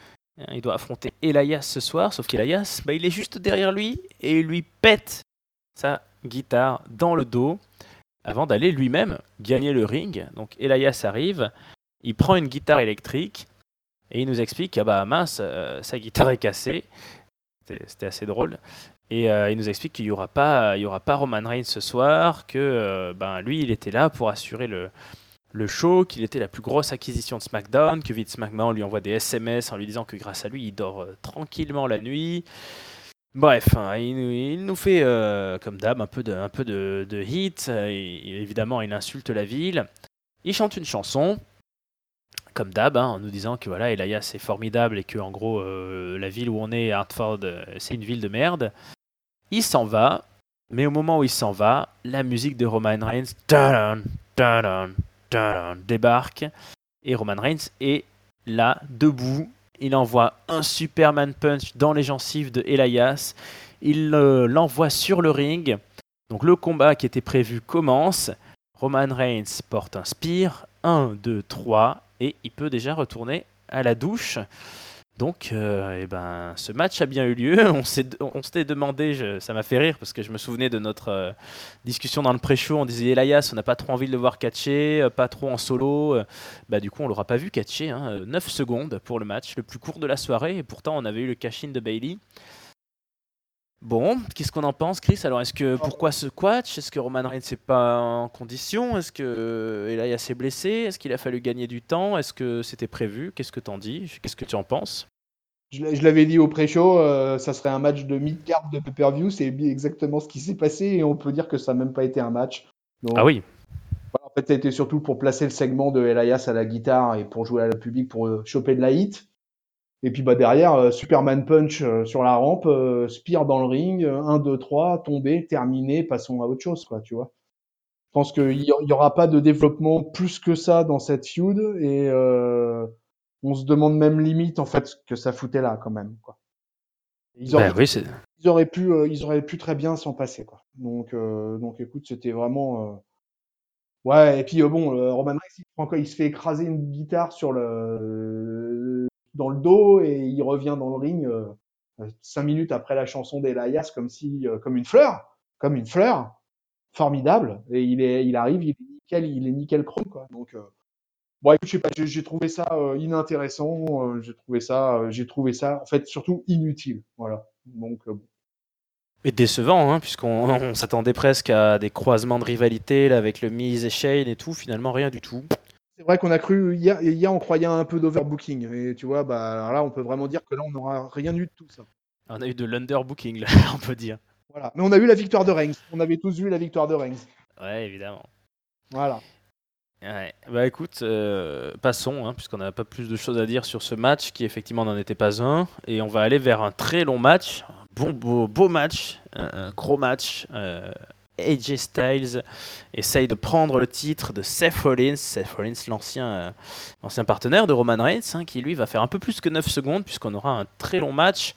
Il doit affronter Elias ce soir, sauf qu'Elias, bah, il est juste derrière lui et il lui pète sa guitare dans le dos avant d'aller lui-même gagner le ring. Donc Elias arrive, il prend une guitare électrique et il nous explique ah bah mince, euh, sa guitare est cassée. C'était assez drôle. Et euh, il nous explique qu'il n'y aura, pas, aura pas Roman Reigns ce soir, que euh, ben, lui, il était là pour assurer le, le show, qu'il était la plus grosse acquisition de SmackDown, que Vince McMahon lui envoie des SMS en lui disant que grâce à lui, il dort tranquillement la nuit. Bref, hein, il, nous fait, euh, comme d'hab, un peu de, hit. évidemment, il insulte la ville. Il chante une chanson, comme d'hab, hein, en nous disant que voilà, Elias est formidable et que en gros, euh, la ville où on est, Hartford, c'est une ville de merde. Il s'en va, mais au moment où il s'en va, la musique de Roman Reigns, débarque et Roman Reigns est là, debout. Il envoie un Superman Punch dans les gencives de Elias. Il euh, l'envoie sur le ring. Donc le combat qui était prévu commence. Roman Reigns porte un spear. 1, 2, 3. Et il peut déjà retourner à la douche. Donc, euh, eh ben, ce match a bien eu lieu. On s'était demandé, ça m'a fait rire parce que je me souvenais de notre euh, discussion dans le pré-show. On disait Elias, on n'a pas trop envie de le voir catcher, euh, pas trop en solo. bah, du coup, on l'aura pas vu catcher. Hein, 9 secondes pour le match, le plus court de la soirée. Et pourtant, on avait eu le cash-in de Bailey. Bon, qu'est-ce qu'on en pense, Chris? Alors, est-ce que pourquoi ce quatch Est-ce que Roman Reigns n'est pas en condition? Est-ce que Elias s'est blessé Est-ce qu'il a fallu gagner du temps? Est-ce que c'était prévu? Qu'est-ce que t'en dis? Qu'est-ce que tu en penses? Je, l'avais dit au pré-show, euh, ça serait un match de mid-card de pay-per-view. C'est exactement ce qui s'est passé et on peut dire que ça n'a même pas été un match. ah oui. en fait, ça a été surtout pour placer le segment de Elias à la guitare et pour jouer à la public pour euh, choper de la hit. Et puis bah derrière, euh, Superman Punch euh, sur la rampe, euh, Spear dans le ring, 1, 2, 3, tombé, terminé, passons à autre chose, quoi, tu vois. Je pense qu'il n'y aura pas de développement plus que ça dans cette feud et on se demande même limite en fait ce que ça foutait là quand même, quoi. Ils auraient, ben ils auraient pu, ils auraient pu très bien s'en passer, quoi. Donc, donc écoute, c'était vraiment Ouais, et puis bon, Roman Reigns, il, il se fait écraser une guitare sur le dans le dos et il revient dans le ring cinq minutes après la chanson d'Elias comme si comme une fleur, comme une fleur, formidable. Et il est, il arrive, il est nickel, il est nickel chrome quoi. Donc Bon, écoute, je sais pas, j'ai trouvé ça euh, inintéressant, euh, j'ai trouvé ça, euh, j'ai trouvé ça, en fait, surtout inutile. Voilà. Donc. Et décevant, hein, puisqu'on s'attendait presque à des croisements de rivalité là, avec le Miz et Shane et tout, finalement rien du tout. C'est vrai qu'on a cru, hier, hier on croyait un peu d'overbooking, et tu vois, bah, alors là on peut vraiment dire que là on n'aura rien eu de tout ça. On a eu de l'underbooking, là, on peut dire. Voilà, mais on a eu la victoire de Reigns, on avait tous vu la victoire de Reigns. Ouais, évidemment. Voilà. Bah écoute, euh, passons, hein, puisqu'on n'a pas plus de choses à dire sur ce match qui effectivement n'en était pas un. Et on va aller vers un très long match, un bon beau, beau match, un, gros match. Euh, AJ Styles essaye de prendre le titre de Seth Rollins, Seth Rollins l'ancien euh, ancien partenaire de Roman Reigns, hein, qui lui va faire un peu plus que 9 secondes puisqu'on aura un très long match.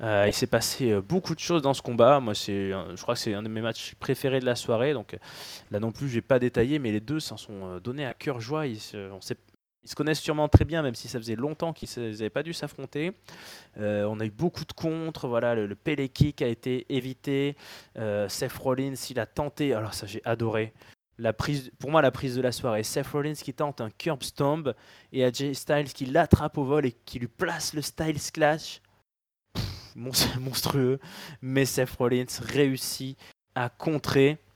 Euh, il s'est passé euh, beaucoup de choses dans ce combat. Moi, c'est, je crois que c'est un de mes matchs préférés de la soirée. Donc là non plus, je vais pas détailler, mais les deux s'en sont donnés à cœur joie. Ils on ils se connaissent sûrement très bien, même si ça faisait longtemps qu'ils n'avaient pas dû s'affronter. on a eu beaucoup de contres. Voilà, le, le Pele Kick a été évité. Seth Rollins, il a tenté. Alors ça, j'ai adoré. La prise, pour moi, la prise de la soirée. Seth Rollins qui tente un curb stomp et AJ Styles qui l'attrape au vol et qui lui place le Styles Clash monstrueux, mais Seth Rollins réussit à contrer, euh,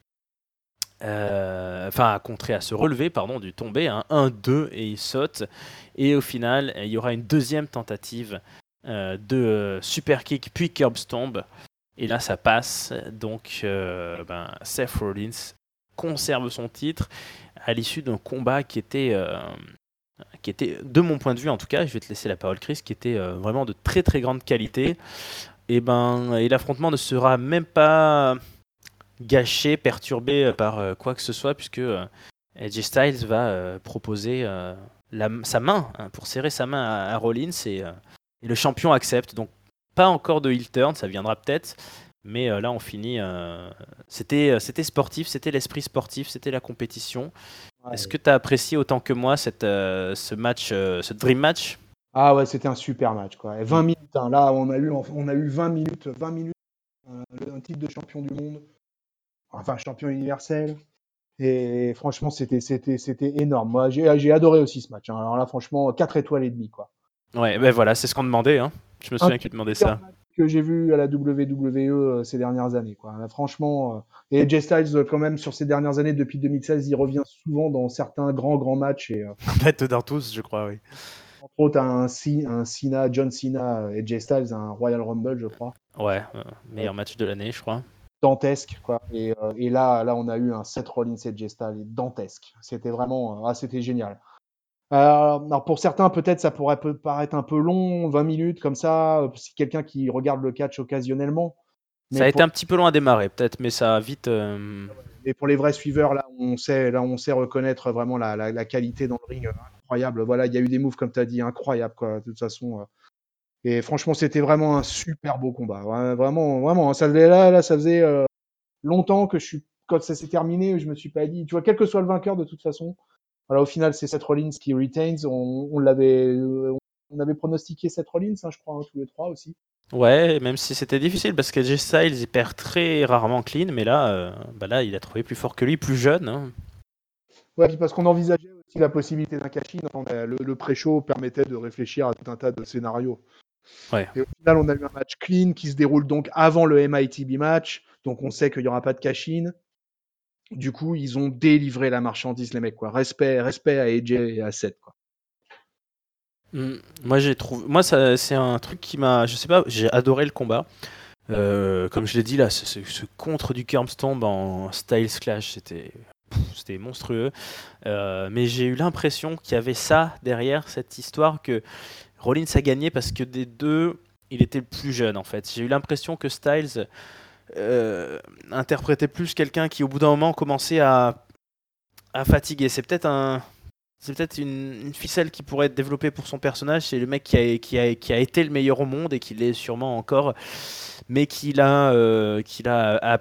enfin à contrer, à se relever, pardon, du tomber, un 1-2 et il saute. Et au final, il y aura une deuxième tentative euh, de super kick puis curb stomp. Et là, ça passe. Donc, euh, ben, Seth Rollins conserve son titre à l'issue d'un combat qui était de mon point de vue en tout cas, je vais te laisser la parole Chris, qui était euh, vraiment de très très grande qualité. Et, ben, et l'affrontement ne sera même pas gâché, perturbé euh, par euh, quoi que ce soit, puisque AJ Styles va proposer la, sa main, hein, pour serrer sa main à, Rollins, et, et, le champion accepte. Donc pas encore de heel turn, ça viendra peut-être, mais là, on finit. c'était, c'était sportif, c'était l'esprit sportif, c'était la compétition. Est-ce que tu as apprécié autant que moi cette, euh, ce match, euh, ce dream match? Ah ouais, c'était un super match. Quoi. 20 minutes, hein. là on a, eu, on a eu 20 minutes, 20 minutes, euh, un titre de champion du monde, enfin champion universel. Et franchement, c'était, c'était, c'était énorme. Moi, j'ai, j'ai adoré aussi ce match. Hein. Alors là, franchement, 4 étoiles et demie. Quoi. Ouais, ben voilà, c'est ce qu'on demandait. Hein. Je me souviens qu'il demandait ça que j'ai vu à la WWE euh, ces dernières années. Quoi. franchement, euh, et Jay Styles, euh, quand même, sur ces dernières années, depuis 2016, il revient souvent dans certains grands, grands matchs. Et, fait, dans tous, je crois, oui. Entre autres, un, un Cena, John Cena et Jay Styles, un Royal Rumble, je crois. Ouais, meilleur match de l'année, je crois. Dantesque, quoi. Et, et, là, là, on a eu un Seth Rollins et Styles dantesque. C'était vraiment, ah, c'était génial. Euh, alors pour certains, peut-être ça pourrait paraître un peu long, 20 minutes comme ça, euh, si quelqu'un qui regarde le catch occasionnellement. ça a été un petit peu long à démarrer, peut-être, mais ça a vite. Euh, Et pour les vrais suiveurs, là, on sait, là, on sait reconnaître vraiment la, qualité dans le ring, incroyable. Voilà, il y a eu des moves, comme tu as dit, incroyables, quoi, de toute façon. Et franchement, c'était vraiment un super beau combat. Vraiment, vraiment, ça faisait là, là, ça faisait longtemps que je suis, quand ça s'est terminé, je me suis pas dit, tu vois, quel que soit le vainqueur, de toute façon, voilà, au final, c'est Seth Rollins qui retains. On, l'avait, on avait pronostiqué Seth Rollins, hein, je crois, hein, tous les trois aussi. Ouais, même si c'était difficile parce que Jay Styles il perd très rarement clean, mais là, euh, bah là, il a trouvé plus fort que lui, plus jeune. Hein. Ouais, parce qu'on envisageait aussi la possibilité d'un cash Le, le pré-show permettait de réfléchir à tout un tas de scénarios. Ouais. Et au final, on a eu un match clean qui se déroule donc avant le MITB match. Donc on sait qu'il n'y aura pas de cash du coup, ils ont délivré la marchandise, les mecs. Quoi. Respect, respect à AJ et à Seth. Quoi. Mmh. moi, j'ai trouvé. Moi, c'est un truc qui m'a. Je sais pas, j'ai adoré le combat. Euh, comme je l'ai dit là, ce, ce, contre du Kermstomb en Styles Clash, c'était c'était monstrueux. Euh, mais j'ai eu l'impression qu'il y avait ça derrière cette histoire que Rollins a gagné parce que des deux, il était le plus jeune en fait. J'ai eu l'impression que Styles euh, interpréter plus quelqu'un qui au bout d'un moment commençait à, à fatiguer. C'est peut-être un, c'est peut-être une, ficelle qui pourrait être développée pour son personnage. C'est le mec qui a, qui, a, qui a, été le meilleur au monde et qui l'est sûrement encore, mais qui a, euh, a,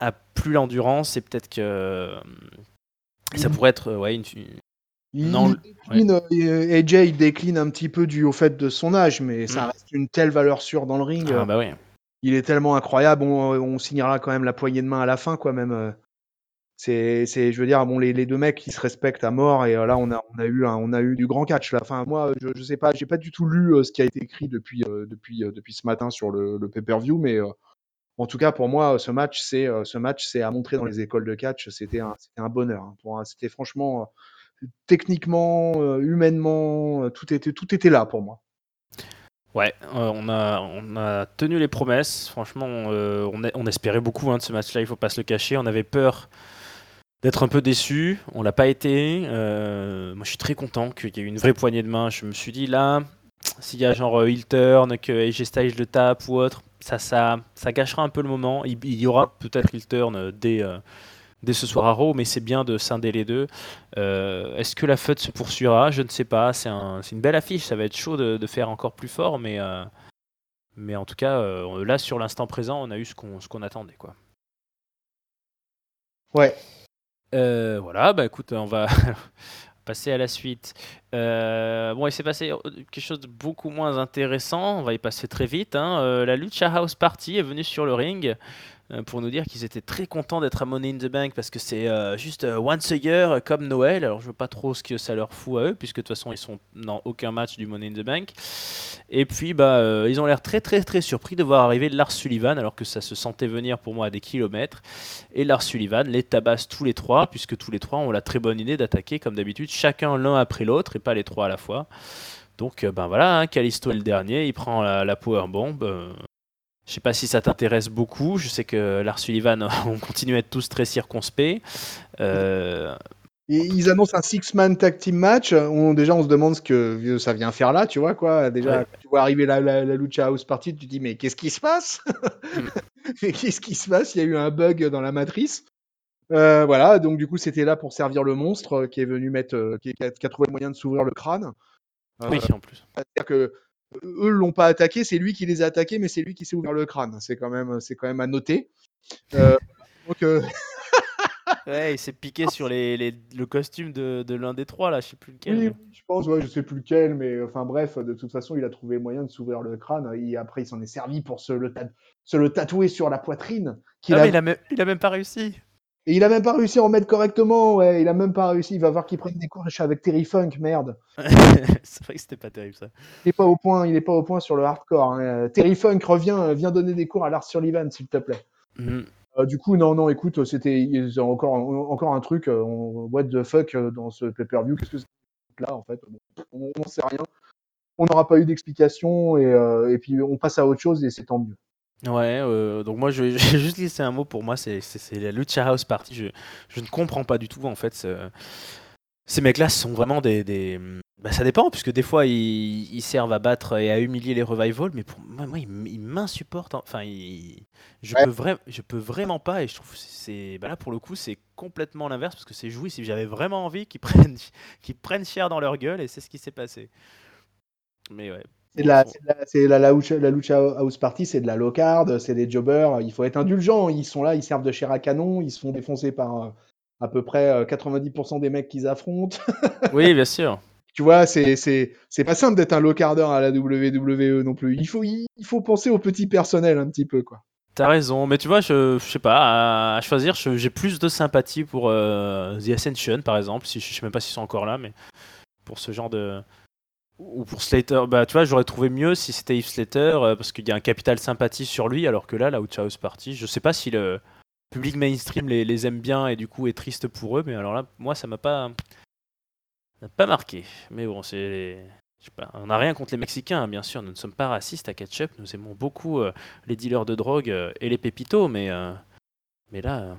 a, plus l'endurance. Et peut-être que Ça pourrait être, ouais, une. Non, AJ il décline un petit peu dû au fait de son âge, mais ça mm. reste une telle valeur sûre dans le ring. Ah, bah oui. Il est tellement incroyable, on, on, signera quand même la poignée de main à la fin, quoi, même. C'est, c'est, je veux dire, bon, les, les, deux mecs qui se respectent à mort et euh, là, on a, on a eu, on a eu du grand catch. Là. Enfin, moi, je, je sais pas, j'ai pas du tout lu euh, ce qui a été écrit depuis, euh, depuis, depuis ce matin sur le, le pay-per-view, mais en tout cas, pour moi, ce match, c'est, ce match, c'est à montrer dans les écoles de catch. C'était un, c'était un bonheur. Hein. C'était franchement, techniquement, humainement, tout était, tout était là pour moi. Ouais, on, a, on a tenu les promesses. Franchement, on, on, espérait beaucoup hein, de ce match-là, il faut pas se le cacher. On avait peur d'être un peu déçu. On l'a pas été. Euh, moi, je suis très content qu'il y ait eu une vraie poignée de main. Je me suis dit là, s'il y a genre euh, heel turn, que AJ Styles le tape ou autre, ça, ça, ça gâchera un peu le moment. Il, y aura peut-être heel turn euh, dès, dès ce soir à Raw, mais c'est bien de scinder les deux. Est-ce que la fête se poursuivra? Je ne sais pas. C'est un, une belle affiche. Ça va être chaud de, de faire encore plus fort, mais, mais en tout cas, là, sur l'instant présent, on a eu ce qu'on attendait. Quoi. Ouais, euh, voilà, bah écoute, on va passer à la suite. Euh, bon, il s'est passé quelque chose de beaucoup moins intéressant, on va y passer très vite. Hein. Euh, la Lucha House Party est venue sur le ring. Euh, pour nous dire qu'ils étaient très contents d'être à Money in the Bank parce que c'est euh, juste euh, once a year comme Noël. Alors je veux pas trop ce que ça leur fout à eux puisque de toute façon ils sont dans aucun match du Money in the Bank. Et puis bah ils ont l'air très très très surpris de voir arriver Lars Sullivan alors que ça se sentait venir pour moi à des kilomètres. Et Lars Sullivan les tabasse tous les trois puisque tous les trois ont la très bonne idée d'attaquer comme d'habitude chacun l'un après l'autre et pas les trois à la fois. Donc ben voilà, hein, Kalisto est le dernier, il prend la, la power bomb. Je sais pas si ça t'intéresse beaucoup. Je sais que Lars Sullivan, on continue à être tous très circonspects. Euh, ils annoncent un six-man tag team match. On, déjà, on se demande ce que ça vient faire là, tu vois quoi. Déjà, tu vois arriver la, la, Lucha House Party, tu te dis mais qu'est-ce qui se passe? Mm. Mais qu'est-ce qui se passe? Il y a eu un bug dans la matrice. Euh, voilà, donc du coup, c'était là pour servir le monstre qui est venu mettre, euh, qui, a, trouvé le moyen de s'ouvrir le crâne. oui, en plus. C'est-à-dire que eux l'ont pas attaqué, c'est lui qui les a attaqués, mais c'est lui qui s'est ouvert le crâne. C'est quand même, c'est quand même à noter. Euh, donc, euh, ouais, il s'est piqué sur les, les, le costume de, de l'un des trois là, je sais plus lequel. Oui, je pense, ouais, je sais plus lequel, mais enfin bref, de toute façon, il a trouvé moyen de s'ouvrir le crâne. Et après, il s'en est servi pour se le, se le tatouer sur la poitrine. Ah, a... il, a même, il a même pas réussi. Et il a même pas réussi à en mettre correctement, ouais. Il a même pas réussi. Il va voir qu'il prenne des cours avec Terry Funk, merde. c'est vrai que c'était pas terrible ça. Il est pas au point, il est pas au point sur le hardcore. Hein. Terry Funk revient, viens donner des cours à Lars Sullivan, s'il te plaît. Mhm. Euh, du coup, non, non, écoute, c'était encore, encore un truc, euh, what the fuck euh, dans ce pay-per-view. Qu'est-ce que c'est là en fait? On n'en sait rien. On n'aura pas eu d'explication et, et puis on passe à autre chose et c'est tant mieux. Ouais, euh, donc moi je vais juste laisser un mot pour moi, c'est la Lucha House Party. Je, je, ne comprends pas du tout en fait. Ces mecs-là sont vraiment des. des... Bah, ça dépend, puisque des fois ils, ils, servent à battre et à humilier les revivals, mais pour moi, moi ils, m'insupportent. Hein. Enfin, je, peux vra... je peux vraiment pas, et je trouve c'est. Bah là pour le coup, c'est complètement l'inverse, parce que c'est joué si j'avais vraiment envie qu'ils prennent, qu'ils prennent cher dans leur gueule, et c'est ce qui s'est passé. Mais ouais, c'est la, c'est la, la, la, Lucha House Party, c'est de la low card, c'est des jobbers. Il faut être indulgent. Ils sont là, ils servent de chair à canon, ils se font défoncer par euh, à peu près 90% euh, des mecs qu'ils affrontent. oui, bien sûr. Tu vois, c'est, c'est, c'est pas simple d'être un low carder à la WWE non plus. Il faut, il, faut penser au petit personnel un petit peu, quoi. T'as raison, mais tu vois, je, je sais pas, à, choisir, j'ai plus de sympathie pour euh, The Ascension, par exemple, si je sais même pas s'ils sont encore là, mais pour ce genre de, ou pour Slater, bah tu vois, j'aurais trouvé mieux si c'était Yves Slater euh, parce qu'il y a un capital sympathie sur lui, alors que là, la House Party, je sais pas si le public mainstream les, les, aime bien et du coup est triste pour eux, mais alors là, moi, ça m'a pas, pas marqué. Mais bon, c'est, pas, on n'a rien contre les Mexicains, hein, bien sûr, nous ne sommes pas racistes à Ketchup, nous aimons beaucoup euh, les dealers de drogue euh, et les pépitos, mais, mais là,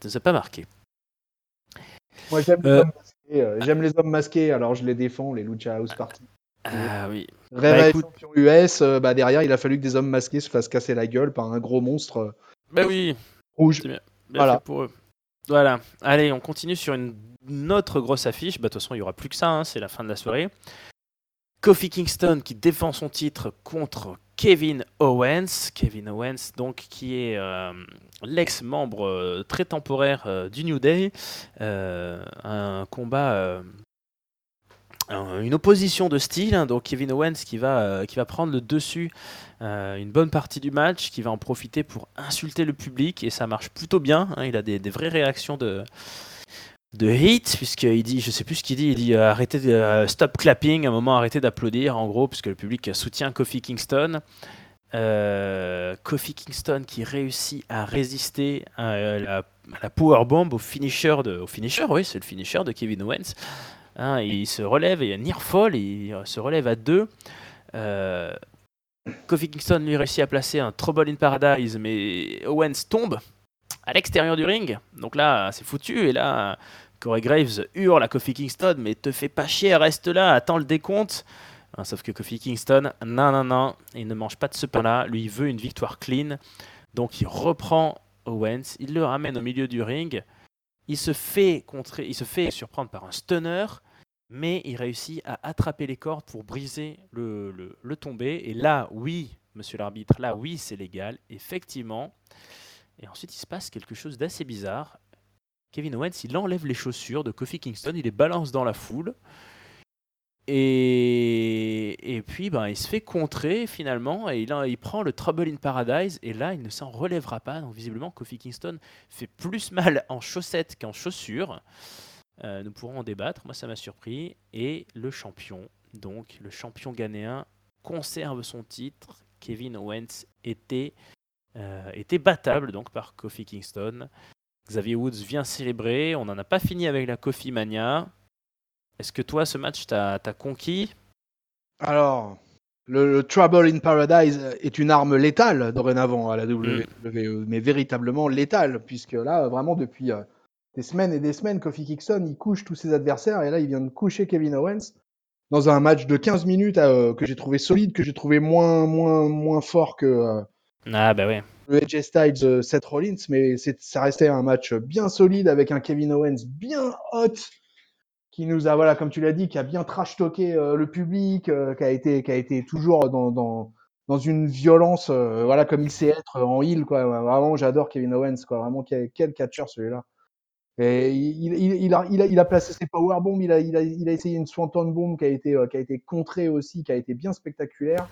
ça ne s'est pas marqué. Moi, j'aime euh, j'aime les hommes masqués, alors je les défends, les Lucha House Party. Ah oui. Réveil bah, champion US, euh, bah, derrière, il a fallu que des hommes masqués se fassent casser la gueule par un gros monstre. Bah oui. Rouge. voilà. pour eux. Voilà. Allez, on continue sur une, autre grosse affiche. Bah, de toute façon, il n'y aura plus que ça, hein, c'est la fin de la soirée. Kofi Kingston qui défend son titre contre Kevin Owens. Kevin Owens, donc, qui est l'ex-membre très temporaire du New Day. un combat une opposition de style, hein, Kevin Owens qui va, prendre le dessus une bonne partie du match, qui va en profiter pour insulter le public, et ça marche plutôt bien, hein. il a des, vraies réactions de, de hit, puisqu'il dit, je sais plus ce qu'il dit, il dit euh, arrêtez de euh, stop clapping, un moment arrêtez d'applaudir, en gros, puisque le public soutient Kofi Kingston. Euh, Kofi Kingston qui réussit à résister à la, la powerbomb au finisher, de, au finisher, oui, c'est le finisher de Kevin Owens. Hein, il se relève, et near fall, il se relève à deux. Kofi Kingston lui réussit à placer un Trouble in Paradise, mais Owens tombe à l'extérieur du ring. Donc là, c'est foutu. Et là, Corey Graves hurle à Kofi Kingston, mais te fais pas chier, reste là, attends le décompte. Hein, sauf que Kofi Kingston, non, non, non, il ne mange pas de ce pain-là. Lui, il veut une victoire clean. Donc il reprend Owens, il le ramène au milieu du ring. Il se fait, contrer, il se fait surprendre par un stunner, mais il réussit à attraper les cordes pour briser le, le, tomber. Et là, oui, monsieur l'arbitre, là, oui, c'est légal, effectivement. Et ensuite, il se passe quelque chose d'assez bizarre. Kevin Owens, il enlève les chaussures de Kofi Kingston, il les balance dans la foule. Et, puis, ben, il se fait contrer finalement, et il, il prend le Trouble in Paradise, et là, il ne s'en relèvera pas. Donc, visiblement, Kofi Kingston fait plus mal en chaussettes qu'en chaussures. Euh, nous pourrons en débattre, moi ça m'a surpris. Et le champion, donc le champion ghanéen, conserve son titre. Kevin Owens était, euh, était battable donc par Kofi Kingston. Xavier Woods vient célébrer. On n'en a pas fini avec la Coffee Mania. Est-ce que toi, ce match, t'as as conquis? Alors, le, Trouble in Paradise est une arme létale dorénavant à la WWE, mm. mais véritablement létale, puisque là, vraiment, depuis euh, des semaines et des semaines, Kofi Kingston, il couche tous ses adversaires, et là, il vient de coucher Kevin Owens dans un match de 15 minutes euh, que j'ai trouvé solide, que j'ai trouvé moins, moins, moins fort que, euh, ah bah ouais. Le AJ Styles, euh, Seth Rollins, mais ça restait un match bien solide avec un Kevin Owens bien hot qui nous a, voilà, comme tu l'as dit, qui a bien trash talké euh, le public, euh, qui a été, qui a été toujours dans, dans, dans une violence, voilà, comme il sait être en heel, quoi. Vraiment, j'adore Kevin Owens, quoi. Vraiment, quel, quel catcher celui-là. Et il, il, il, a, il, a, il a placé ses powerbombs, il a, il, a, il a essayé une Swanton bomb qui a été, qui a été contrée aussi, qui a été bien spectaculaire.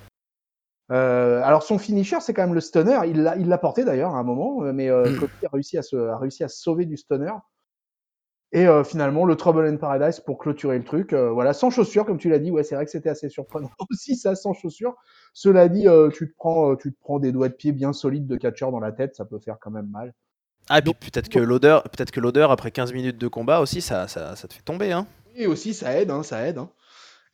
Euh, alors son finisher, c'est quand même le stunner. Il l'a, il l'a porté d'ailleurs à un moment, euh, mais euh, mm. a réussi à se, a réussi à se sauver du stunner. Et euh, finalement, le Trouble in Paradise pour clôturer le truc. Voilà, sans chaussures, comme tu l'as dit. Ouais, c'est vrai que c'était assez surprenant aussi ça, sans chaussures. Cela dit, tu te prends, tu te prends des doigts de pied bien solides de catcher dans la tête, ça peut faire quand même mal. Ah, et puis peut-être que l'odeur, peut-être que l'odeur après 15 minutes de combat aussi, ça, ça, ça te fait tomber, hein. Et aussi, ça aide, hein, ça aide. Hein.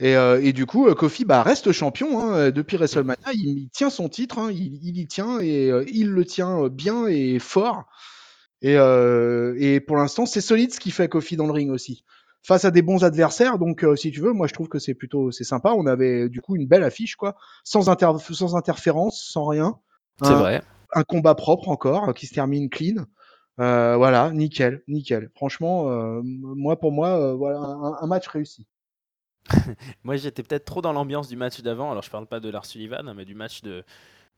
Et, euh, et, du coup, euh, Kofi bah, reste champion hein, depuis WrestleMania. Il, il, tient son titre, hein, il, il, y tient et euh, il le tient bien et fort. Et, et pour l'instant, c'est solide ce qui fait Kofi dans le ring aussi. Face à des bons adversaires, donc si tu veux, moi je trouve que c'est plutôt c'est sympa. On avait du coup une belle affiche, quoi, sans, inter sans interférence, sans rien. C'est vrai. Un combat propre encore, qui se termine clean. Euh, voilà, nickel, nickel. Franchement, euh, moi pour moi, voilà, un, un match réussi. Moi, j'étais peut-être trop dans l'ambiance du match d'avant. Alors, je parle pas de Lars Sullivan, mais du match de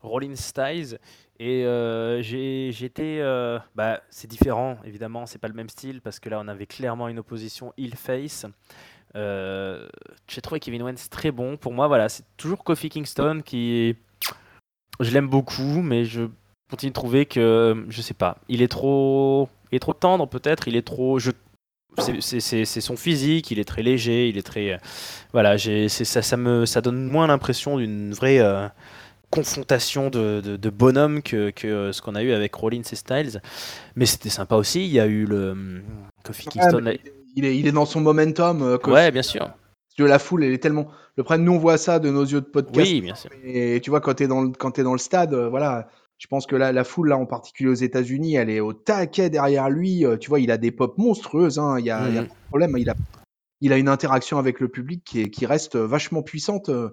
Rollins Styles. Et euh, j'étais. Euh, bah, c'est différent, évidemment. C'est pas le même style parce que là, on avait clairement une opposition heel-face. Euh, j'ai trouvé Kevin Owens très bon. Pour moi, voilà, c'est toujours Kofi Kingston qui. Je l'aime beaucoup, mais je continue de trouver que. Je sais pas. Il est trop. Il est trop tendre, peut-être. Il est trop. C'est son physique, il est très léger, il est très. Euh, voilà, ça, ça, me, ça donne moins l'impression d'une vraie euh, confrontation de, de, bonhomme que, que euh, ce qu'on a eu avec Rollins et Styles. Mais c'était sympa aussi. Il y a eu le. Hum, Kofi Kingston. il, est, il est dans son momentum. ouais, bien sûr. La foule, elle est tellement. Le problème, nous, on voit ça de nos yeux de podcast. Oui, bien sûr. Et tu vois, quand tu es, dans le, es dans le stade, voilà je pense que là, la foule, là, en particulier aux États-Unis, elle est au taquet derrière lui. Euh, tu vois, il a des pop monstrueuses. Hein. Il y a, mmh. pas de problème. Il a, il a une interaction avec le public qui, est, qui reste vachement puissante. Euh.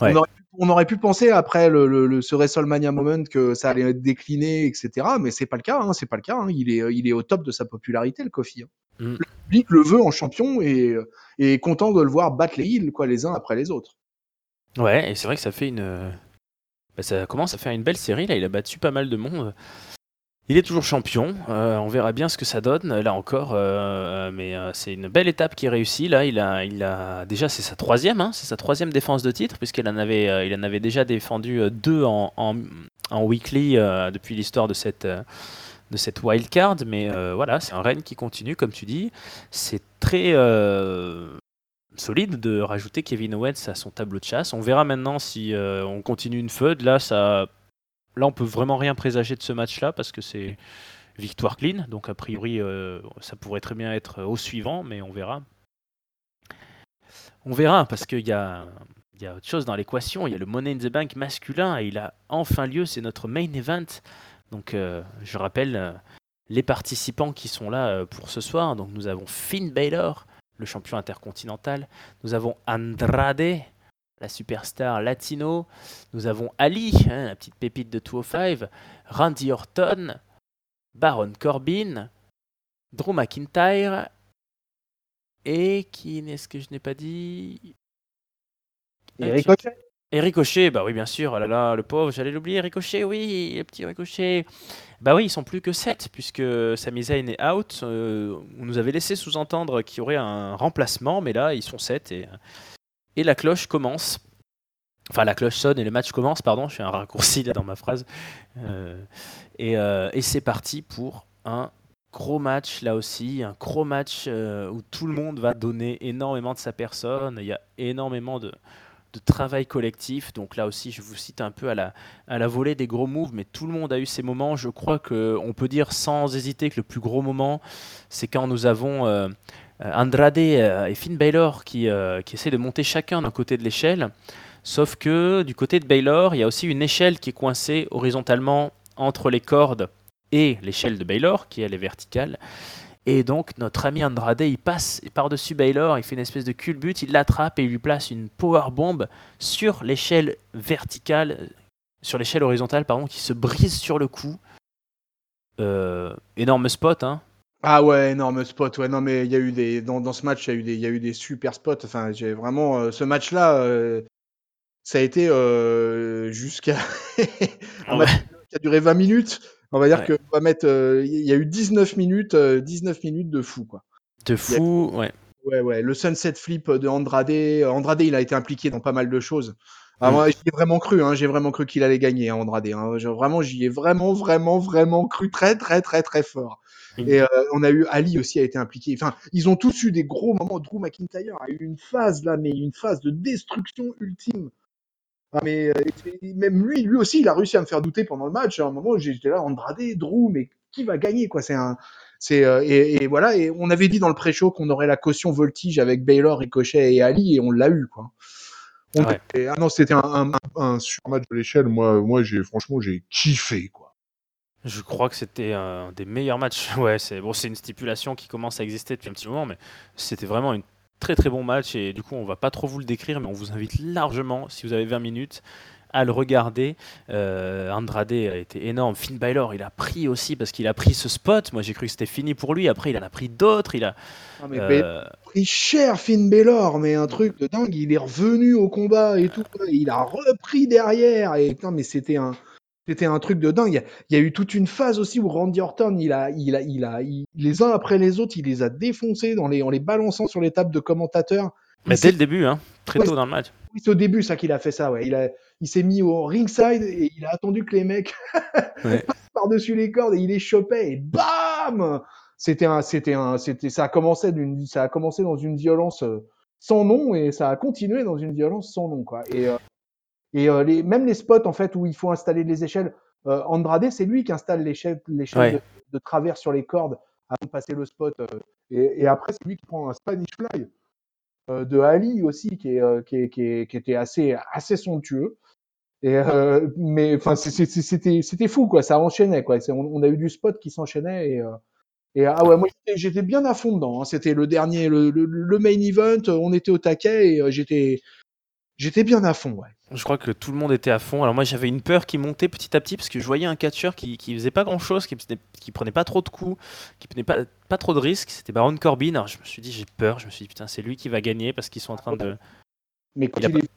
On, aurait pu, on, aurait pu, penser après le, le, ce WrestleMania moment que ça allait être décliné, etc. Mais c'est pas le cas. Hein, c'est pas le cas. Hein. Il est, il est au top de sa popularité, le Kofi. Mmh. Le public le veut en champion et, est content de le voir battre les îles, quoi, les uns après les autres. Ouais, et c'est vrai que ça fait une, bah, ça commence à faire une belle série. Là, il a battu pas mal de monde. Il est toujours champion. Euh, on verra bien ce que ça donne là encore. Euh, mais euh, c'est une belle étape qui réussit. Là, il a, déjà c'est sa troisième, hein, c'est sa troisième défense de titre puisqu'il en avait, déjà défendu deux en, weekly depuis l'histoire de cette de. Mais voilà, c'est un règne qui continue, comme tu dis. C'est très solide de rajouter Kevin Owens à son tableau de chasse. On verra maintenant si on continue une feud. Là, ça Là, on peut vraiment rien présager de ce match-là parce que c'est victoire clean. Donc, a priori, euh, ça pourrait très bien être au suivant, mais on verra. On verra parce qu'il y a, y a autre chose dans l'équation. Il y a le Money in the Bank masculin et il a enfin lieu. C'est notre main event. Donc, euh, je rappelle euh, les participants qui sont là pour ce soir. Donc, nous avons Finn Balor, le champion intercontinental. Nous avons Andrade, la superstar latino. Nous avons Ali, hein, la petite pépite de 205, Randy Orton, Baron Corbin, Drew McIntyre et qui n'est-ce que je n'ai pas dit? Eric. Eric Ricochet, bah oui, bien sûr. Oh là là, le pauvre, j'allais l'oublier. Ricochet, oui, le petit Ricochet. Bah oui, ils sont plus que 7 puisque Sami est out. Euh, on nous avait laissé sous-entendre qu'il y aurait un remplacement, mais là, ils sont 7 et et la cloche commence. Enfin, la cloche sonne et le match commence, pardon, je fais un raccourci là dans ma phrase. Euh, euh, et, c'est parti pour un gros match là aussi, un gros match euh, où tout le monde va donner énormément de sa personne. Il y a énormément de, travail collectif. Donc là aussi, je vous cite un peu à la, à la volée des gros moves, mais tout le monde a eu ses moments. Je crois qu'on peut dire sans hésiter que le plus gros moment, c'est quand nous avons euh, Andrade euh, et Finn Baylor qui, euh, qui essaient de monter chacun d'un côté de l'échelle. Sauf que du côté de Baylor, il y a aussi une échelle qui est coincée horizontalement entre les cordes et l'échelle de Baylor, qui elle est verticale. Et donc notre ami Andrade, il passe par-dessus Baylor, il fait une espèce de culbute, il l'attrape et il lui place une power bomb sur l'échelle verticale, sur l'échelle horizontale, pardon, qui se brise sur le coup. énorme spot, hein, ah ouais, énorme spot. Ouais, non, mais il y a eu des dans, dans ce match, il y a eu des il y a eu des super spots. Enfin, j'ai vraiment euh, ce match-là, euh, ça a été euh, jusqu'à ah qui a duré 20 minutes. On va dire que va mettre il y a eu 19 minutes 19 minutes de fou quoi. De fou, ouais. Ouais ouais, le sunset flip de Andrade, Andrade, il a été impliqué dans pas mal de choses. Ah, moi, j'y ai vraiment cru, hein, j'ai vraiment cru qu'il allait gagner, hein, Andrade. Hein. Vraiment, j'y ai vraiment, vraiment, vraiment cru très, très, très, très fort. Et euh, on a eu Ali aussi a été impliqué. Enfin, ils ont tous eu des gros moments. Drew McIntyre a eu une phase là, mais une phase de destruction ultime. Ah, mais euh, même lui, lui aussi, il a réussi à me faire douter pendant le match. À un moment, j'étais là, Andrade, Drew, mais qui va gagner quoi? C'est un, c'est euh, et, voilà. Et on avait dit dans le pré-show qu'on aurait la caution voltige avec Baylor, Ricochet et Ali, et on l'a eu quoi. ah non, c'était un, un, super match de l'échelle. Moi, moi, j'ai franchement, j'ai kiffé quoi. Je crois que c'était un des meilleurs matchs. Ouais, c'est bon, c'est une stipulation qui commence à exister depuis un petit moment, mais c'était vraiment un très très bon match et du coup on va pas trop vous le décrire, mais on vous invite largement, si vous avez 20 minutes, à le regarder. Euh, Andrade a été énorme. Finn Balor, il a pris aussi parce qu'il a pris ce spot. Moi, j'ai cru que c'était fini pour lui. Après, il en a pris d'autres. Il a euh, pris cher, Finn Balor, mais un truc de dingue. Il est revenu au combat et tout. Il a repris derrière. Et putain, mais c'était un, c'était un truc de dingue. Il y, a, eu toute une phase aussi où Randy Orton, il a, il a, il a, les uns après les autres, il les a défoncés dans les, en les balançant sur les tables de commentateurs. Mais dès le début, hein, très tôt dans le match. C'est au début ça qu'il a fait ça. Ouais. Il, a, il s'est mis au ringside et il a attendu que les mecs passent par-dessus les cordes et il les chopait et bam C'était un, c'était un, c'était, ça a commencé d'une, ça a commencé dans une violence euh, sans nom et ça a continué dans une violence sans nom quoi. Et euh, et euh, les, même les spots en fait où il faut installer les échelles, euh, Andrade, c'est lui qui installe l'échelle de, travers sur les cordes avant de passer le spot. Euh, et, après, c'est lui qui prend un Spanish Fly de Ali aussi, qui, est, qui, qui, qui, était assez, assez somptueux. Et, mais enfin, c'était, c'était fou quoi, ça enchaînait quoi. On, a eu du spot qui s'enchaînait et, et ah ouais, moi j'étais bien à fond dedans. Hein. C'était le dernier, le, le, main event, on était au taquet et j'étais, J'étais bien à fond, ouais. Je crois que tout le monde était à fond. Alors moi j'avais une peur qui montait petit à petit parce que je voyais un catcheur qui, qui faisait pas grand chose, qui, qui prenait pas trop de coups, qui prenait pas, pas trop de risques. C'était Baron Corbin. Alors je me suis dit j'ai peur. Je me suis dit putain c'est lui qui va gagner parce qu'ils sont en train de. Mais quand il, est...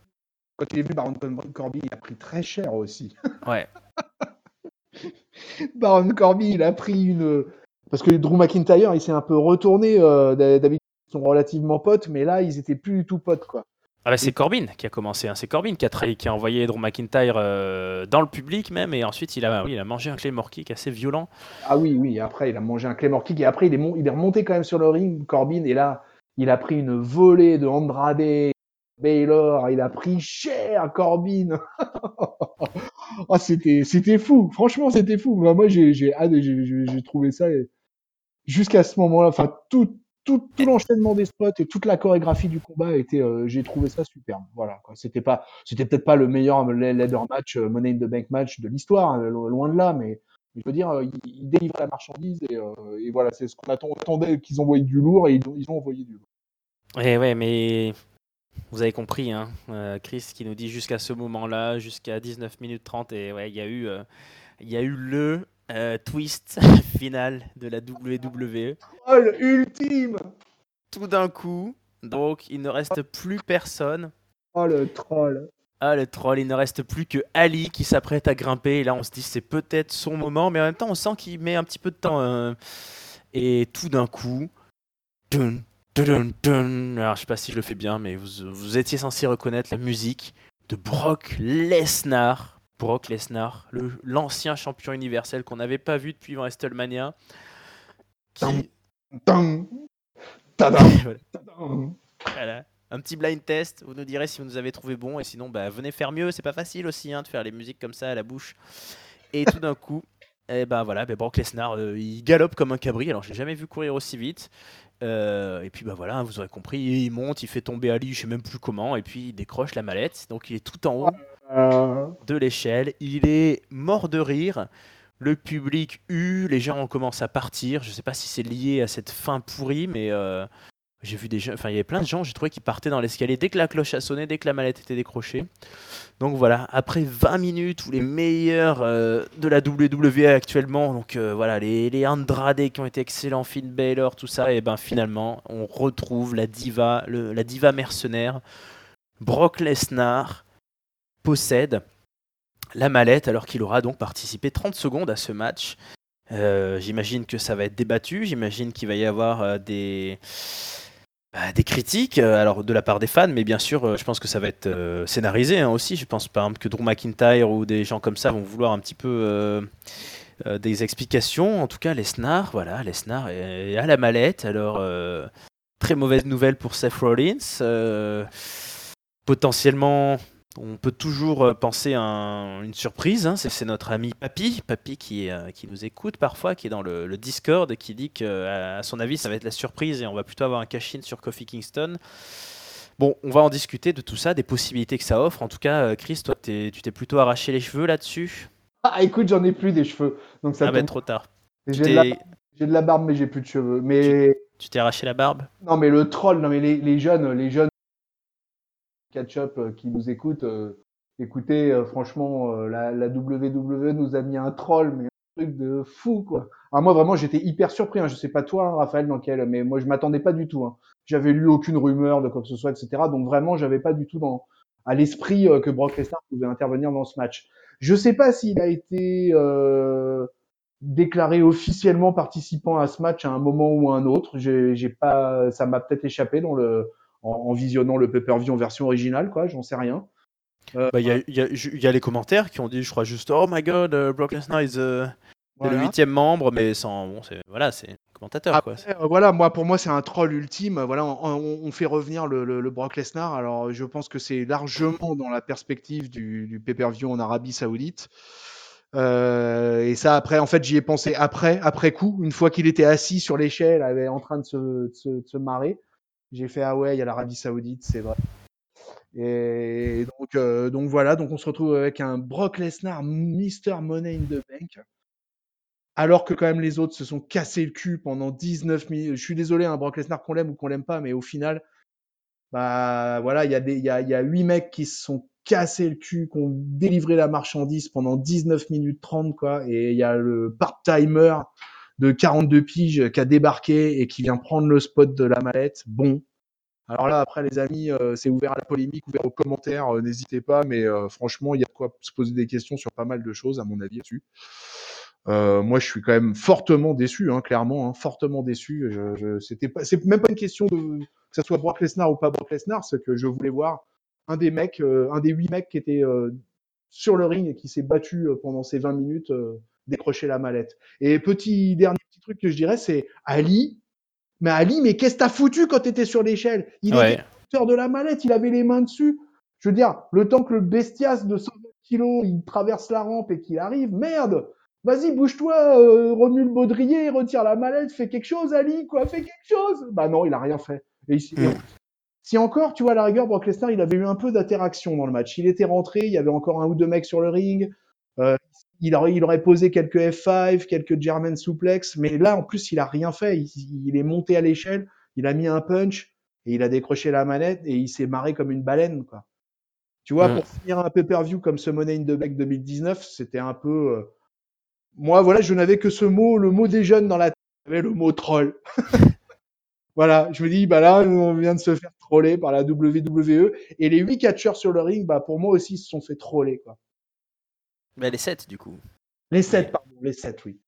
quand il est venu, Baron Corbin, il a pris très cher aussi. Ouais. Baron Corbin, il a pris une. Parce que Drew McIntyre, il s'est un peu retourné. Euh, David, ils sont relativement potes, mais là, ils étaient plus du tout potes, quoi. Ah bah c'est Corbin qui a commencé, hein. c'est Corbin qui a, qui a envoyé Drew McIntyre euh, dans le public même, et ensuite il a, oui, il a mangé un Claymore Kick assez violent. Ah oui, oui, après il a mangé un Claymore Kick, et après il est, il est remonté quand même sur le ring, Corbin, et là il a pris une volée de Andrade, Baylor, il a pris cher Corbin. oh, c'était, c'était fou, franchement c'était fou. Moi j'ai, j'ai, j'ai trouvé ça jusqu'à ce moment-là, enfin tout, tout, l'enchaînement des spots et toute la chorégraphie du combat était, euh, j'ai trouvé ça superbe. Voilà. C'était pas, c'était peut-être pas le meilleur leader match, euh, Money in the Bank match de l'histoire, hein, loin de là, mais je veux dire, euh, ils, délivraient la marchandise et, et voilà, c'est ce qu'on attendait qu'ils envoyaient du lourd et ils, ils ont envoyé du lourd. Ouais, ouais, mais vous avez compris, hein, Chris qui nous dit jusqu'à ce moment-là, jusqu'à 19 minutes 30, et ouais, il y a eu, il y a eu le euh, twist final de la WWE. Troll ultime Tout d'un coup, donc il ne reste plus personne. Oh le troll ah le troll, il ne reste plus que Ali qui s'apprête à grimper et là on se dit c'est peut-être son moment mais en même temps on sent qu'il met un petit peu de temps hein. et tout d'un coup dun, dun, dun, alors je sais pas si je le fais bien mais vous, vous étiez censé reconnaître la musique de Brock Lesnar Brock Lesnar, l'ancien champion universel qu'on n'avait pas vu depuis WrestleMania. Qui... voilà. Un petit blind test, vous nous direz si vous nous avez trouvé bon et sinon bah, venez faire mieux, c'est pas facile aussi hein, de faire les musiques comme ça à la bouche. Et tout d'un coup, et eh ben voilà, ben Brock Lesnar, euh, il galope comme un cabri. Alors j'ai jamais vu courir aussi vite. Euh, et puis bah voilà, vous aurez compris, il monte, il fait tomber Ali, je sais même plus comment, et puis il décroche la mallette. Donc il est tout en haut. Euh. de l'échelle. Il est mort de rire. Le public hue, les gens ont commencé à partir. Je ne sais pas si c'est lié à cette fin pourrie, mais euh, j'ai vu des gens. Enfin, il y avait plein de gens, j'ai trouvé, qui partaient dans l'escalier dès que la cloche a sonné, dès que la mallette était décrochée. Donc voilà, après 20 minutes où les meilleurs euh, de la WWE actuellement, donc voilà, les, les Andrade qui ont été excellents, Finn Balor, tout ça, et ben finalement, on retrouve la diva, la diva mercenaire, Brock Lesnar possède la mallette alors qu'il aura donc participé 30 secondes à ce match. Euh, j'imagine que ça va être débattu, j'imagine qu'il va y avoir euh, des, bah, des critiques euh, alors de la part des fans, mais bien sûr, je pense que ça va être scénarisé hein, aussi. Je pense par exemple que Drew McIntyre ou des gens comme ça vont vouloir un petit peu des explications. En tout cas, Lesnar, voilà, Lesnar est à la mallette. Alors, très mauvaise nouvelle pour Seth Rollins. potentiellement on peut toujours euh, penser à une surprise. Hein. C'est notre ami Papy, Papy qui, euh, qui nous écoute parfois, qui est dans le, Discord, qui dit que à son avis ça va être la surprise et on va plutôt avoir un cash-in sur Kofi Kingston. Bon, on va en discuter de tout ça, des possibilités que ça offre. En tout cas, euh, Chris, toi, tu t'es plutôt arraché les cheveux là-dessus? Ah, écoute, j'en ai plus des cheveux, donc ça. Ah ben trop tard. J'ai de, la... barbe, mais j'ai plus de cheveux. Mais tu t'es arraché la barbe? Non, mais le troll, non mais les, les jeunes, les jeunes catch-up euh, qui nous écoutent, euh, écoutez, euh, franchement, la, la, WWE nous a mis un troll, mais un truc de fou, quoi. Alors moi, vraiment, j'étais hyper surpris. Hein. Je sais pas toi, hein, Raphaël, dans quel, mais moi, je m'attendais pas du tout. Hein. J'avais lu aucune rumeur de quoi que ce soit, etc. Donc vraiment, j'avais pas du tout dans à l'esprit que Brock Lesnar pouvait intervenir dans ce match. Je sais pas s'il a été euh, déclaré officiellement participant à ce match à un moment ou à un autre. J'ai pas, ça m'a peut-être échappé dans le en, visionnant le pay-per-view en version originale, quoi, j'en sais rien. Euh, bah, il y, y, a les commentaires qui ont dit, je crois juste, oh my god, uh, Brock Lesnar is uh, le huitième membre, mais sans, bon, c'est voilà, c'est commentateur. quoi. Euh, voilà, moi pour moi c'est un troll ultime. Voilà, on, fait revenir le, le, Brock Lesnar. Alors je pense que c'est largement dans la perspective du, du pay-per-view en Arabie Saoudite. Euh, et ça, après, en fait, j'y ai pensé après, après coup, une fois qu'il était assis sur l'échelle, en train de se, de se, de se marrer. J'ai fait ah ouais, il y a l'Arabie Saoudite, c'est vrai. Et donc, euh, donc voilà, donc on se retrouve avec un Brock Lesnar, Mr. Money in the Bank. Alors que quand même les autres se sont cassés le cul pendant 19 minutes. Je suis désolé, un hein, Brock Lesnar qu'on l'aime ou qu'on l'aime pas, mais au final, bah voilà, il y a y a, y a 8 mecs qui se sont cassés le cul, qui ont délivré la marchandise pendant 19 minutes 30, quoi. Et il y a le part-timer de 42 piges qui a débarqué et qui vient prendre le spot de la mallette, bon, Alors là, après, les amis, c'est ouvert à la polémique, ouvert aux commentaires, n'hésitez pas, mais franchement, il y a de quoi se poser des questions sur pas mal de choses, à mon avis, dessus. moi, je suis quand même fortement déçu, hein, clairement, hein, fortement déçu. Je, je, c'était pas, c'est même pas une question de que ça soit Brock Lesnar ou pas Brock Lesnar, c'est que je voulais voir un des mecs, un des huit mecs qui était sur le ring et qui s'est battu pendant ces 20 minutes décrocher la mallette. Et petit dernier petit truc que je dirais, c'est Ali. Mais Ali, mais qu'est-ce que t'as foutu quand t'étais sur l'échelle? Il était de la mallette, il avait les mains dessus. Je veux dire, le temps que le bestias de 120 kilos, il traverse la rampe et qu'il arrive, merde Vas-y, bouge-toi, euh, remue le baudrier, retire la mallette, fais quelque chose, Ali, quoi, fais quelque chose Bah non, il a rien fait. Et mm. Si encore, tu vois, à la rigueur, Brock Lesnar, il avait eu un peu d'interaction dans le match. Il était rentré, il y avait encore un ou deux mecs sur le ring. Euh, il aurait, il aurait posé quelques F5, quelques German suplex, mais là, en plus, il a rien fait. Il, est monté à l'échelle, il a mis un punch et il a décroché la manette et il s'est marré comme une baleine, quoi. Tu vois, pour finir un pay-per-view comme ce Money in the Bank 2019, c'était un peu. Euh, moi, voilà, je n'avais que ce mot, le mot des jeunes dans la tête, le mot troll. voilà, je me dis, bah là, on vient de se faire troller par la WWE et les huit catcheurs sur le ring, bah pour moi aussi, ils se sont fait troller, quoi. Bah, les 7 du coup. Les 7, pardon, les 7, oui.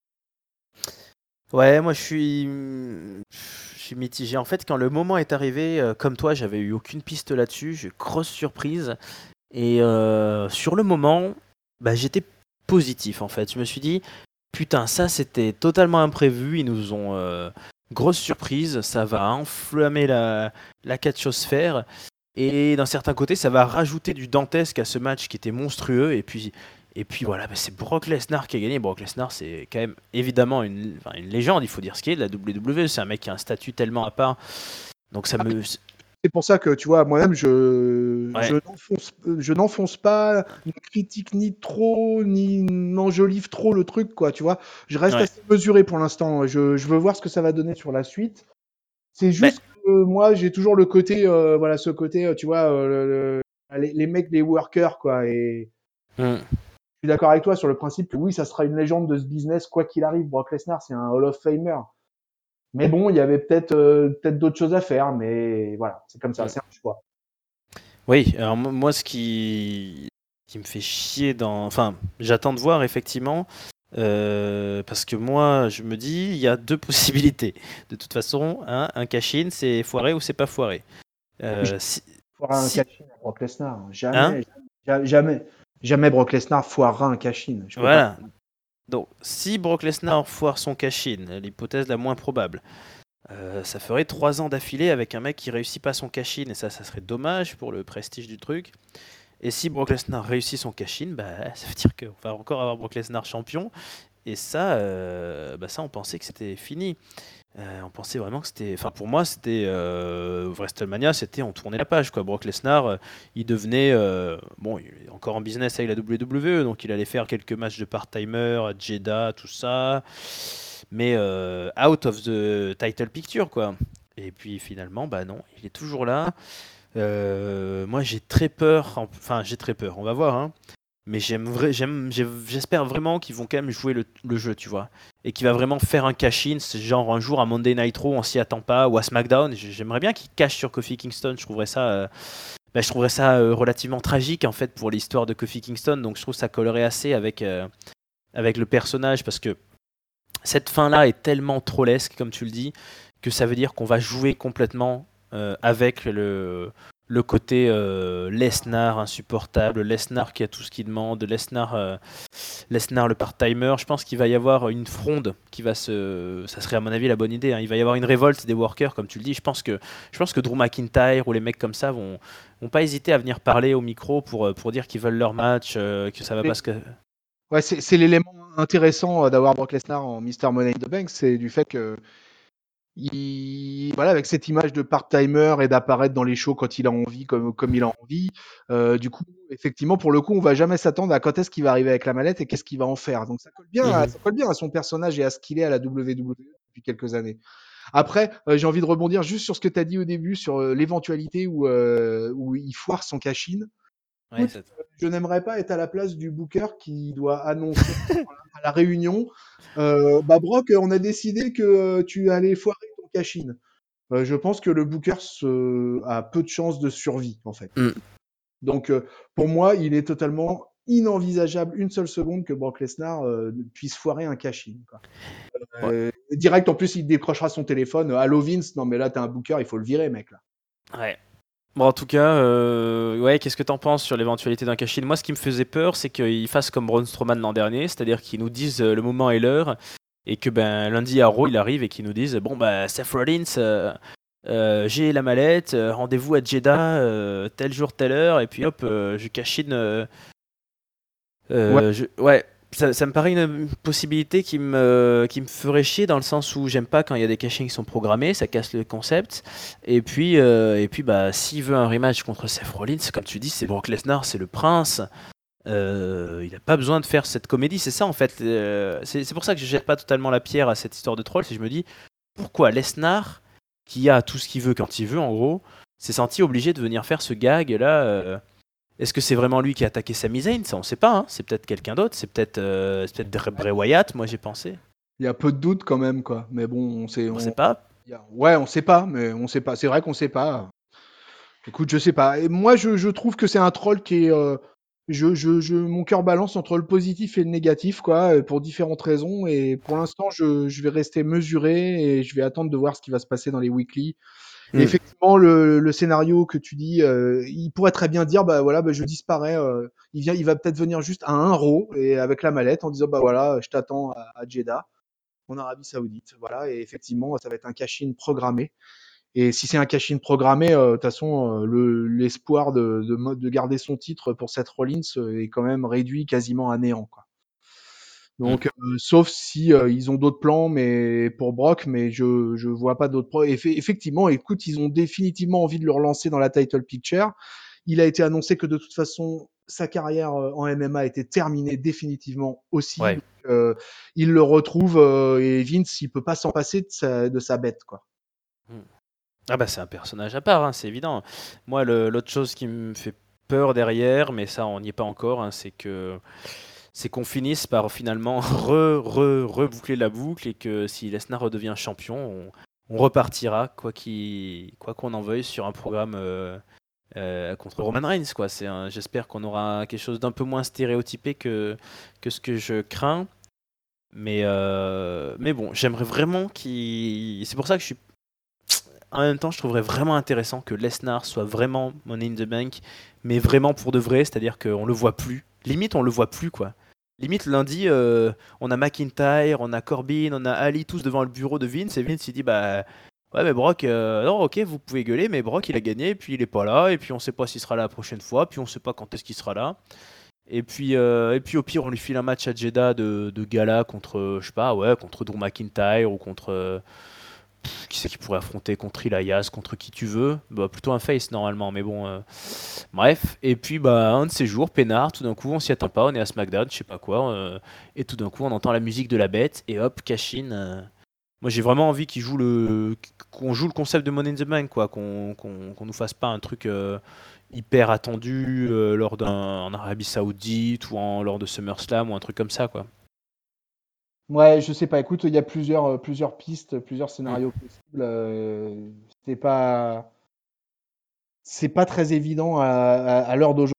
Ouais, moi je suis, je suis mitigé. En fait, quand le moment est arrivé, euh, comme toi, j'avais eu aucune piste là-dessus. J'ai grosse surprise. Et euh, sur le moment, bah, j'étais positif en fait. Je me suis dit, putain, ça c'était totalement imprévu. Ils nous ont euh, grosse surprise. Ça va enflammer la, la catchosphère. Et d'un certain côté, ça va rajouter du dantesque à ce match qui était monstrueux. Et puis, et puis voilà, bah, c'est Brock Lesnar qui a gagné. Brock Lesnar, c'est quand même évidemment une, une, légende, il faut dire ce qui est de la WWE. C'est un mec qui a un statut tellement à part. Donc ça me. C'est pour ça que tu vois, moi-même, je, je n'enfonce pas, ne critique ni trop, ni n'enjolive trop le truc, quoi, tu vois. Je reste assez mesuré pour l'instant. Je, je, veux voir ce que ça va donner sur la suite. C'est juste que moi, j'ai toujours le côté, euh, voilà, ce côté, euh, tu vois, euh, les, les, mecs, les workers, quoi, et. Hmm suis d'accord avec toi sur le principe que oui, ça sera une légende de ce business, quoi qu'il arrive. Brock Lesnar, c'est un Hall of Famer. Mais bon, il y avait peut-être euh, peut-être d'autres choses à faire, mais voilà, c'est comme ça, c'est un choix. Oui, alors moi, ce qui, qui me fait chier dans. Enfin, j'attends de voir effectivement. Euh, parce que moi, je me dis, il y a deux possibilités. De toute façon, hein, un cash-in, c'est foiré ou c'est pas foiré. Euh, si, un cash-in à Brock Lesnar. Jamais, hein? jamais. Jamais Brock Lesnar foirera un cash-in. Voilà. Donc, si Brock Lesnar foire son cash-in, l'hypothèse la moins probable, euh, ça ferait trois ans d'affilée avec un mec qui réussit pas son cash-in, et ça, ça serait dommage pour le prestige du truc. Et si Brock Lesnar réussit son cash-in, bah, ça veut dire qu'on va encore avoir Brock Lesnar champion. Et ça, euh, bah ça, on pensait que c'était fini. Euh, on pensait vraiment que c'était. Enfin, pour moi, c'était. Euh, WrestleMania, c'était. On tournait la page, quoi. Brock Lesnar, euh, il devenait. Bon, il est encore en business avec la WWE, donc il allait faire quelques matchs de part-timer à Jeddah, tout ça. Mais out of the title picture, quoi. Et puis finalement, bah non, il est toujours là. moi, j'ai très peur. Enfin, j'ai très peur. On va voir. Hein mais j'espère vraiment qu'ils vont quand même jouer le, jeu, tu vois. Et qu'il va vraiment faire un cash-in, genre un jour à Monday Night Raw, on s'y attend pas, ou à SmackDown. J'aimerais bien qu'il cache sur Kofi Kingston, je trouverais ça, euh, ça euh, relativement tragique en fait pour l'histoire de Kofi Kingston, donc je trouve que ça collerait assez avec, euh, avec le personnage, parce que cette fin-là est tellement trollesque, comme tu le dis, que ça veut dire qu'on va jouer complètement avec le, le côté euh, Lesnar insupportable, Lesnar qui a tout ce qu'il demande, Lesnar, euh, Lesnar le part-timer. Je pense qu'il va y avoir une fronde qui va se. Ça serait à mon avis la bonne idée. Hein. Il va y avoir une révolte des workers, comme tu le dis. Je pense que, je pense que Drew McIntyre ou les mecs comme ça vont, vont pas hésiter à venir parler au micro pour, euh, pour dire qu'ils veulent leur match, que ça va pas se. Ouais, c'est l'élément intéressant d'avoir Brock Lesnar en Mr. Money in the Bank, c'est du fait que il, voilà, avec cette image de part-timer et d'apparaître dans les shows quand il a envie, comme, comme il a envie. Euh, du coup, effectivement, pour le coup, on va jamais s'attendre à quand est-ce qu'il va arriver avec la mallette et qu'est-ce qu'il va en faire. Donc ça colle bien, à, mhm. ça colle bien à son personnage et à ce qu'il est à la WWE depuis quelques années. Après, euh, j'ai envie de rebondir juste sur ce que tu as dit au début, sur euh, l'éventualité où, où il foire son cash-in. Je n'aimerais pas être à la place du booker qui doit annoncer à la réunion bah Brock, on a décidé que tu allais foirer cash euh, je pense que le Booker se... a peu de chances de survie, en fait. Mm. Donc, euh, pour moi, il est totalement inenvisageable une seule seconde que Brock Lesnar euh, puisse foirer un cash-in. quoi. Euh, Direct, en plus, il décrochera son téléphone. Allô Vince, non mais là, t'es un Booker, il faut le virer, mec. Là. Ouais. Bon, en tout cas, euh, ouais, qu'est-ce que t'en penses sur l'éventualité d'un cash-in Moi, ce qui me faisait peur, c'est qu'ils fassent comme Braun Strowman l'an dernier, c'est-à-dire qu'ils nous disent euh, le moment et l'heure, et que ben lundi à Raw, il arrive et qu'ils nous disent bon bah Seth Rollins, euh, euh, j'ai la mallette, rendez-vous à Jeddah, tel jour, telle heure, et puis hop, je cash-in. Ouais. je- ouais. Ça, me paraît une possibilité qui me, qui me ferait chier dans le sens où j'aime pas quand il y a des cachings qui sont programmés, ça casse le concept. Et puis, euh, et puis bah, s'il veut un rematch contre Seth Rollins, comme tu dis, c'est Brock Lesnar, c'est le prince. Euh, il n'a pas besoin de faire cette comédie, c'est ça en fait. Euh, c'est pour ça que je jette pas totalement la pierre à cette histoire de troll. C'est je me dis pourquoi Lesnar, qui a tout ce qu'il veut quand il veut en gros, s'est senti obligé de venir faire ce gag là. Est-ce que c'est vraiment lui qui a attaqué Sami Zayn? Ça on sait pas. hein. C'est peut-être quelqu'un d'autre. C'est peut-être euh, Bray Wyatt. Moi j'ai pensé. Il y a peu de doutes quand même, quoi. Mais bon, on sait. On on- sait pas. a- Ouais, on sait pas, mais on sait pas. C'est vrai qu'on sait pas. Écoute, je sais pas. Et moi, je, je trouve que c'est un troll qui est. euh, je, je, je, mon cœur balance entre le positif et le négatif, quoi, euh, pour différentes raisons. Et pour l'instant, je, je vais rester mesuré et je vais attendre de voir ce qui va se passer dans les weekly. Mm. effectivement, le, scénario que tu dis, euh, il pourrait très bien dire, bah voilà, bah, je disparais. euh, il vient, il va peut-être venir juste à un row et avec la mallette en disant, bah voilà, je t'attends à, à Jeddah, en Arabie Saoudite. Voilà, et effectivement, ça va être un cash-in programmé. Et si c'est un cash-in programmé, euh, de toute façon, le- l'espoir de, de, de garder son titre pour Seth Rollins est quand même réduit quasiment à néant. Quoi. Donc, euh, sauf si euh, ils ont d'autres plans, mais pour Brock, mais je je vois pas d'autres plans. Effe- effectivement, écoute, ils ont définitivement envie de le relancer dans la title picture. Il a été annoncé que de toute façon, sa carrière euh, en MMA était terminée définitivement aussi. Ouais. Donc, euh, il le retrouve euh, et Vince, il peut pas s'en passer de sa, de sa bête, quoi. Ah bah c'est un personnage à part, hein, c'est évident. Moi, l'autre chose qui me fait peur derrière, mais ça on n'y est pas encore, hein, c'est que c'est qu'on finisse par finalement re re reboucler la boucle et que si Lesnar redevient champion, on, repartira quoi qu'on en veuille sur un programme euh, euh, contre Roman Reigns j'espère qu'on aura quelque chose d'un peu moins stéréotypé que que ce que je crains. Mais euh, mais bon, j'aimerais vraiment qu'il. C'est pour ça que je suis en même temps, je trouverais vraiment intéressant que Lesnar soit vraiment Money in the Bank, mais vraiment pour de vrai, c'est-à-dire qu'on le voit plus. Limite, on le voit plus, quoi. Limite, lundi, euh, on a McIntyre, on a Corbin, on a Ali, tous devant le bureau de Vince, et Vince, il dit, bah, ouais, mais Brock, euh, non, ok, vous pouvez gueuler, mais Brock, il a gagné, puis il est pas là, et puis on sait pas s'il sera là la prochaine fois, puis on sait pas quand est-ce qu'il sera là. Et puis, euh, au pire, on lui file un match à Jeddah de, de gala contre, je sais pas, ouais, contre Drew McIntyre ou contre. Qui c'est qui pourrait affronter contre Elias, contre qui tu veux bah, Plutôt un face normalement, mais bon. euh, Bref, et puis bah, un de ces jours, peinard, tout d'un coup, on s'y attend pas, on est à SmackDown, je sais pas quoi, euh, et tout d'un coup, on entend la musique de la bête, et hop, cash-in. euh. Moi, j'ai vraiment envie qu'il joue le, qu'on joue le concept de Money in the Bank, quoi, qu'on qu'on qu'on nous fasse pas un truc hyper attendu lors d'un en Arabie Saoudite ou en, lors de SummerSlam ou un truc comme ça, quoi. Ouais, je sais pas. Écoute, il y a plusieurs, euh, plusieurs pistes, plusieurs scénarios possibles. euh, c'est pas, c'est pas très évident à, à, à l'heure d'aujourd'hui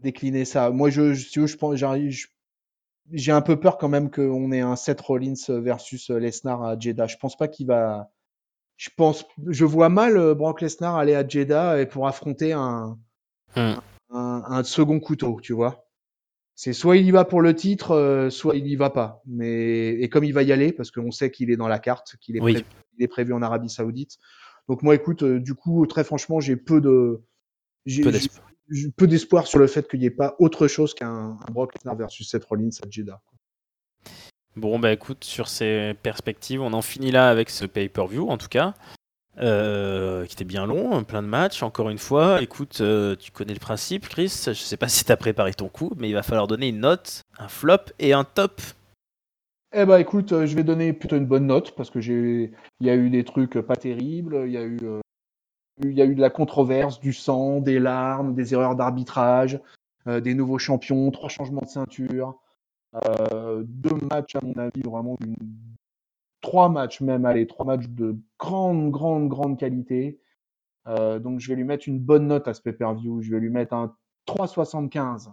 décliner ça. Moi, je, je, je pense, j'arrive, j'ai un peu peur quand même qu'on ait un Seth Rollins versus Lesnar à Jeddah. Je pense pas qu'il va. Je pense, je vois mal euh, Brock Lesnar aller à Jeddah et pour affronter un, Hmm. un, un second couteau, tu vois. C'est soit il y va pour le titre, euh, soit il y va pas. Mais et comme il va y aller, parce qu'on sait qu'il est dans la carte, qu'il est, Oui. prévu, il est prévu en Arabie Saoudite. Donc moi, écoute, euh, du coup, très franchement, j'ai peu de j'ai- Peu d'espoir. sur le fait qu'il n'y ait pas autre chose qu'un un Brock Lesnar versus Seth Rollins à Jeddah. Bon, bah écoute, sur ces perspectives, on en finit là avec ce pay-per-view, en tout cas, euh, qui était bien long, hein, plein de matchs, encore une fois. Écoute, euh, tu connais le principe, Chris, je sais pas si tu as préparé ton coup, mais il va falloir donner une note, un flop et un top. Eh ben écoute, euh, je vais donner plutôt une bonne note parce que j'ai, il y a eu des trucs pas terribles, il y a eu, il y a eu de la controverse, du sang, des larmes, des erreurs d'arbitrage, des nouveaux champions, trois changements de ceinture, deux matchs à mon avis vraiment d'une trois matchs même, allez, trois matchs de grande, grande, grande qualité. Euh, donc je vais lui mettre une bonne note à ce pay-per-view. Je vais lui mettre un 3,75.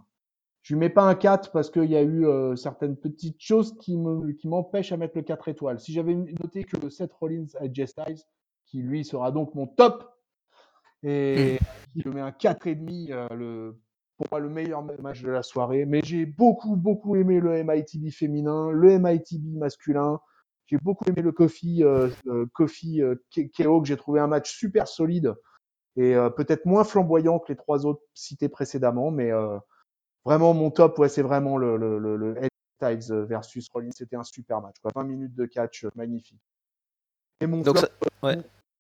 Je lui mets pas un 4 parce qu'il y a eu euh, certaines petites choses qui me qui m'empêchent à mettre le 4 étoiles. Si j'avais noté que le Seth Rollins à Jess Styles, qui lui sera donc mon top, et je mets un 4,5, euh, le, pour moi le meilleur match de la soirée. Mais j'ai beaucoup, beaucoup aimé le MITB féminin, le MITB masculin. J'ai beaucoup aimé le Kofi, euh, euh, Kofi euh, Keo, que j'ai trouvé un match super solide et euh, peut-être moins flamboyant que les trois autres cités précédemment, mais euh, vraiment mon top, ouais, c'est vraiment le, le, le, le Styles versus Rollins. C'était un super match, quoi. 20 minutes de catch, euh, magnifique. Et mon Donc flop, ça- ouais.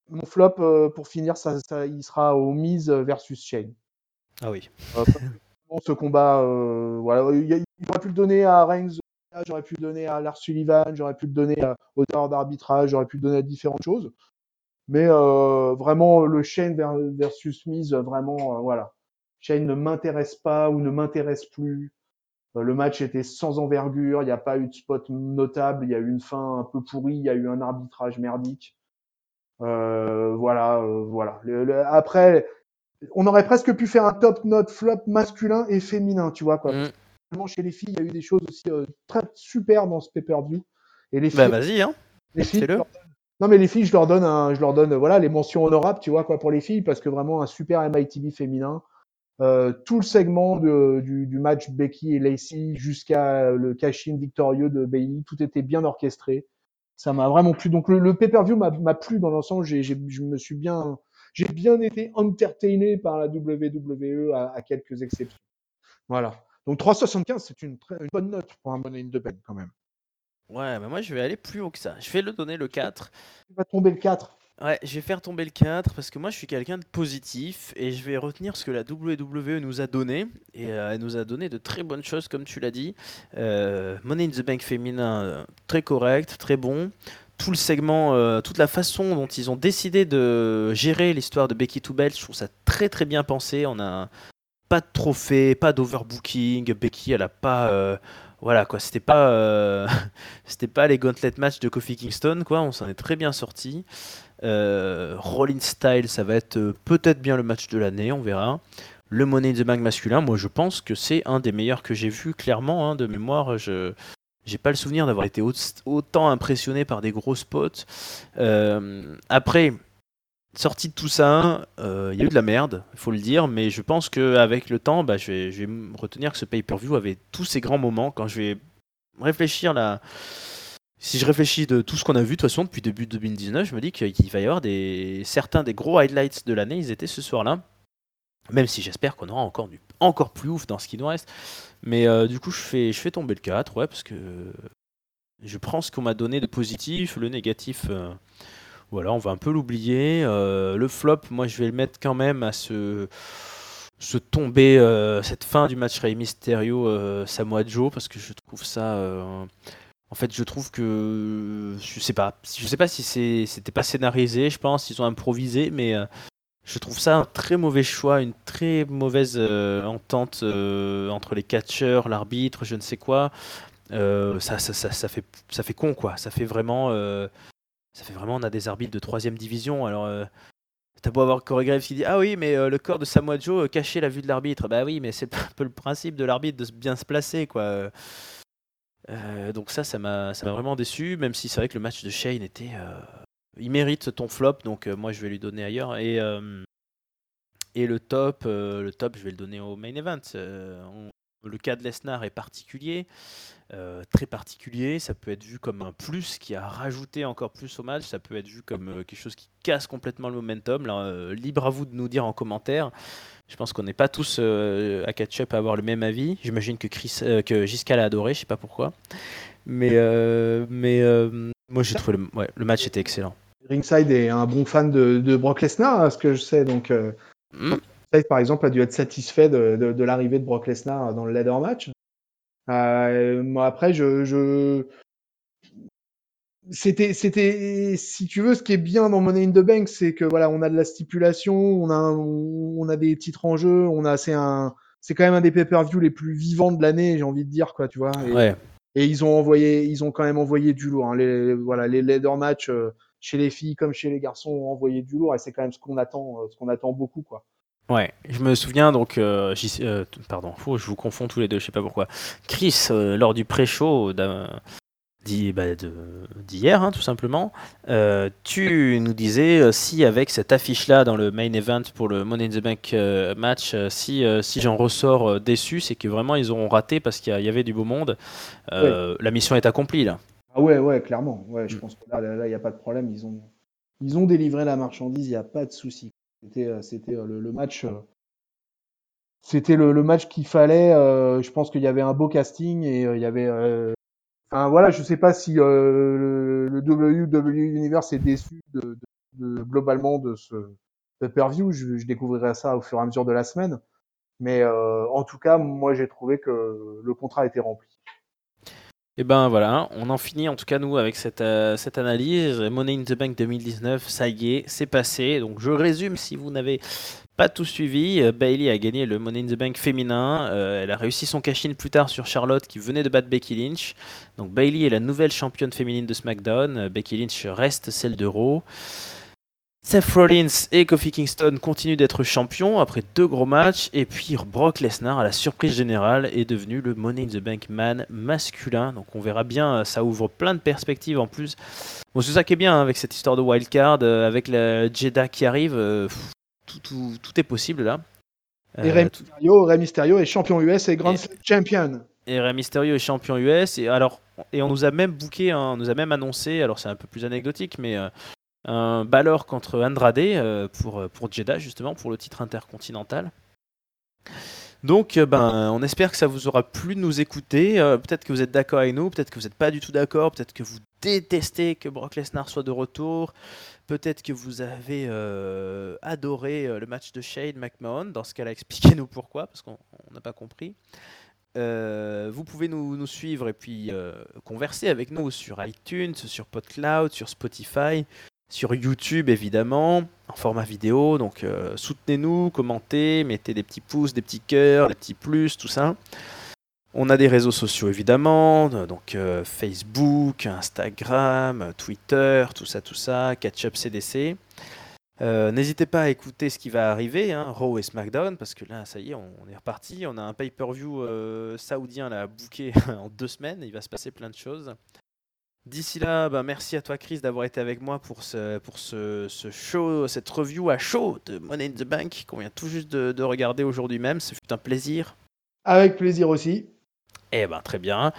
mon, mon flop euh, pour finir, ça, ça, il sera au Miz versus Shane. Ah oui. Euh, ce combat, euh, voilà, il y a- j'aurais pu le donner à Reigns, j'aurais pu le donner à Lars Sullivan, j'aurais pu le donner à, au terrain d'arbitrage, j'aurais pu le donner à différentes choses. Mais euh, vraiment, le Shane ver- versus Miz, vraiment, euh, voilà. Shane ne m'intéresse pas ou ne m'intéresse plus. Euh, le match était sans envergure, il n'y a pas eu de spot notable, il y a eu une fin un peu pourrie, il y a eu un arbitrage merdique. Euh, voilà, voilà. Après, on aurait presque pu faire un top note flop masculin et féminin, tu vois quoi. Mm. Vraiment, Chez les filles, il y a eu des choses aussi euh, très super dans ce pay-per-view. Et les filles, Bah vas-y, hein. les filles, leur non mais les filles, je leur donne, un, je leur donne, voilà, les mentions honorables, tu vois quoi, pour les filles, parce que vraiment un super MITB féminin. Euh, tout le segment de- du, du match Becky et Lacey jusqu'à le cash-in victorieux de Bailey, tout était bien orchestré. Ça m'a vraiment plu. Donc le, le pay-per-view m'a plu dans l'ensemble. Je me suis bien, j'ai bien été entertainé par la WWE à, à quelques exceptions. Voilà. Donc 3,75, c'est une, très- une bonne note pour un Money in the Bank quand même. Ouais, mais moi je vais aller plus haut que ça. Je vais le donner le 4. Il va tomber le 4. Ouais, je vais faire tomber le 4 parce que moi je suis quelqu'un de positif et je vais retenir ce que la WWE nous a donné. Et euh, elle nous a donné de très bonnes choses, comme tu l'as dit. Euh, Money in the Bank féminin, euh, très correct, très bon. Tout le segment, euh, toute la façon dont ils ont décidé de gérer l'histoire de Becky Two Belts, je trouve ça très très bien pensé. On a pas de trophée, pas d'overbooking. Becky, elle a pas. euh, voilà quoi, c'était pas, euh, c'était pas les gauntlet match de Kofi Kingston quoi. On s'en est très bien sorti. Euh, Rollins Style, ça va être euh, peut-être bien le match de l'année, on verra. Le Money in the Bank masculin, moi je pense que c'est un des meilleurs que j'ai vu, clairement, hein, de mémoire. Je j'ai pas le souvenir d'avoir été au- autant impressionné par des gros spots. Après, sorti de tout ça, euh, il y a eu de la merde, il faut le dire, mais je pense qu'avec le temps, bah, je, vais, retenir que ce pay-per-view avait tous ces grands moments. Quand je vais réfléchir là. Si je réfléchis de tout ce qu'on a vu de toute façon depuis début 2019, je me dis qu'il qu'il va y avoir des certains des gros highlights de l'année, ils étaient ce soir-là. Même si j'espère qu'on aura encore du encore plus ouf dans ce qui nous reste. Mais euh, du coup, je fais je fais tomber le 4, ouais, parce que je prends ce qu'on m'a donné de positif, le négatif euh, voilà, on va un peu l'oublier. Euh, le flop, moi je vais le mettre quand même à ce se tomber euh, cette fin du match Rey Mysterio euh, Samoa Joe parce que je trouve ça euh, en fait je trouve que je sais pas je sais pas si c'était pas scénarisé je pense ils ont improvisé mais je trouve ça un très mauvais choix une très mauvaise entente entre les catcheurs l'arbitre je ne sais quoi ça, ça, ça, fait ça fait con quoi ça fait vraiment ça fait vraiment on a des arbitres de troisième division alors euh, T'as beau avoir chorégraphe qui dit Ah oui, mais euh, le corps de Samoa Joe euh, cachait la vue de l'arbitre. Bah oui, mais c'est un peu le principe de l'arbitre de bien se placer, quoi. Euh, donc ça, ça m'a ça m'a vraiment déçu, même si c'est vrai que le match de Shane était. Il mérite ton flop, donc moi je vais lui donner ailleurs. Et, et le top, le top, je vais le donner au main event. On- Le cas de Lesnar est particulier, euh, très particulier. Ça peut être vu comme un plus qui a rajouté encore plus au match. Ça peut être vu comme euh, quelque chose qui casse complètement le momentum. Là, euh, libre à vous de nous dire en commentaire. Je pense qu'on n'est pas tous à catch-up à avoir le même avis. J'imagine que Chris, que Giscal a adoré, je sais pas pourquoi. Mais, mais moi j'ai trouvé le, ouais, le match était excellent. Ringside est un bon fan de, de Brock Lesnar, à ce que je sais. Donc, euh, Mm. Ringside, par exemple, a dû être satisfait de, de, de l'arrivée de Brock Lesnar dans le ladder match. Euh, moi, après, je, je... c'était, c'était, si tu veux, ce qui est bien dans Money in the Bank, c'est que voilà, on a de la stipulation, on a, on a des titres en jeu, on a, c'est un, c'est quand même un des pay-per-view les plus vivants de l'année, j'ai envie de dire quoi, tu vois. Et, Ouais. et ils ont envoyé, ils ont quand même envoyé du lourd. Hein. Les, voilà, les leader match chez les filles comme chez les garçons ont envoyé du lourd et c'est quand même ce qu'on attend, ce qu'on attend beaucoup, quoi. Ouais, je me souviens donc, euh, pardon, je vous confonds tous les deux, je sais pas pourquoi. Chris, lors du pré-show bah, d'hier, hein, tout simplement. Euh, tu nous disais euh, si avec cette affiche-là dans le main event pour le Money in the Bank euh, match, si, si j'en ressors déçu, c'est que vraiment ils auront raté parce qu'il y, avait du beau monde. La mission est accomplie là. Ah ouais, ouais, clairement. Ouais, je mm. pense que là, il n'y a pas de problème. Ils ont, ils ont délivré la marchandise, il n'y a pas de souci. C'était, c'était le, match. C'était le, match qu'il fallait. je pense qu'il y avait un beau casting et il y avait Enfin voilà, je sais pas si euh, le, WWE Universe est déçu globalement de ce pay-per-view. Je, découvrirai ça au fur et à mesure de la semaine. Mais euh, en tout cas, moi j'ai trouvé que le contrat été rempli. Et eh ben voilà, on en finit en tout cas nous avec cette, euh, analyse. Money in the Bank 2019, ça y est, c'est passé. Donc je résume si vous n'avez pas tout suivi. Euh, Bailey a gagné le Money in the Bank féminin. Euh, elle a réussi son cash-in plus tard sur Charlotte qui venait de battre Becky Lynch. Donc Bailey est la nouvelle championne féminine de SmackDown. Becky Lynch reste celle de Raw. Seth Rollins et Kofi Kingston continuent d'être champions après deux gros matchs. Et puis Brock Lesnar, à la surprise générale, est devenu le Money in the Bank man masculin. Donc on verra bien, ça ouvre plein de perspectives en plus. Bon, c'est ça qui est bien hein, avec cette histoire de wildcard, avec la Jeddah qui arrive tout, est possible là. Et Rey, Mysterio, est champion US et Grand Champion. Et Rey Mysterio est champion US. Et, alors, et on nous a même booké, on nous a même annoncé, alors c'est un peu plus anecdotique, mais euh, un Balor contre Andrade euh, pour, pour Jeddah, justement, pour le titre intercontinental. Donc, euh, ben, on espère que ça vous aura plu de nous écouter. peut-être que vous êtes d'accord avec nous, peut-être que vous n'êtes pas du tout d'accord, peut-être que vous détestez que Brock Lesnar soit de retour. Peut-être que vous avez euh, adoré euh, le match de Shane McMahon. Dans ce cas-là, expliquez-nous pourquoi, parce qu'on n'a pas compris. Euh, vous pouvez nous, suivre et puis converser avec nous sur iTunes, sur PodCloud, sur Spotify, sur YouTube évidemment, en format vidéo. Donc soutenez-nous, commentez, mettez des petits pouces, des petits cœurs, des petits plus, tout ça. On a des réseaux sociaux évidemment, donc euh, Facebook, Instagram, Twitter, tout ça, tout ça, Catch-up CDC. Euh, n'hésitez pas à écouter ce qui va arriver, hein, Raw et SmackDown, parce que là, ça y est, on, est reparti. On a un pay-per-view euh, saoudien là, booké en deux semaines. Il va se passer plein de choses. D'ici là, ben, merci à toi, Chris, d'avoir été avec moi pour ce, pour ce, show, cette review à chaud de Money in the Bank qu'on vient tout juste de, de regarder aujourd'hui même. Ce fut un plaisir. Avec plaisir aussi. Eh ben très bien.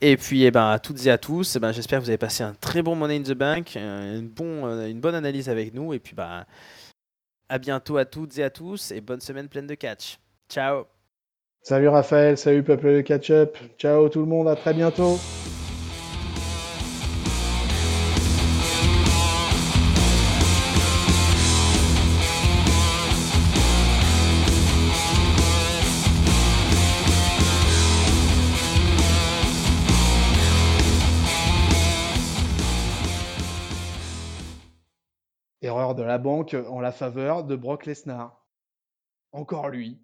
Et puis eh ben à toutes et à tous, eh ben, j'espère que vous avez passé un très bon Money in the Bank, euh, une, bon, euh, une bonne analyse avec nous. Et puis bah à bientôt à toutes et à tous et bonne semaine pleine de catch. Ciao. Salut Raphaël, salut peuple de catch up. Ciao tout le monde, à très bientôt. De la banque en la faveur de Brock Lesnar. Encore lui.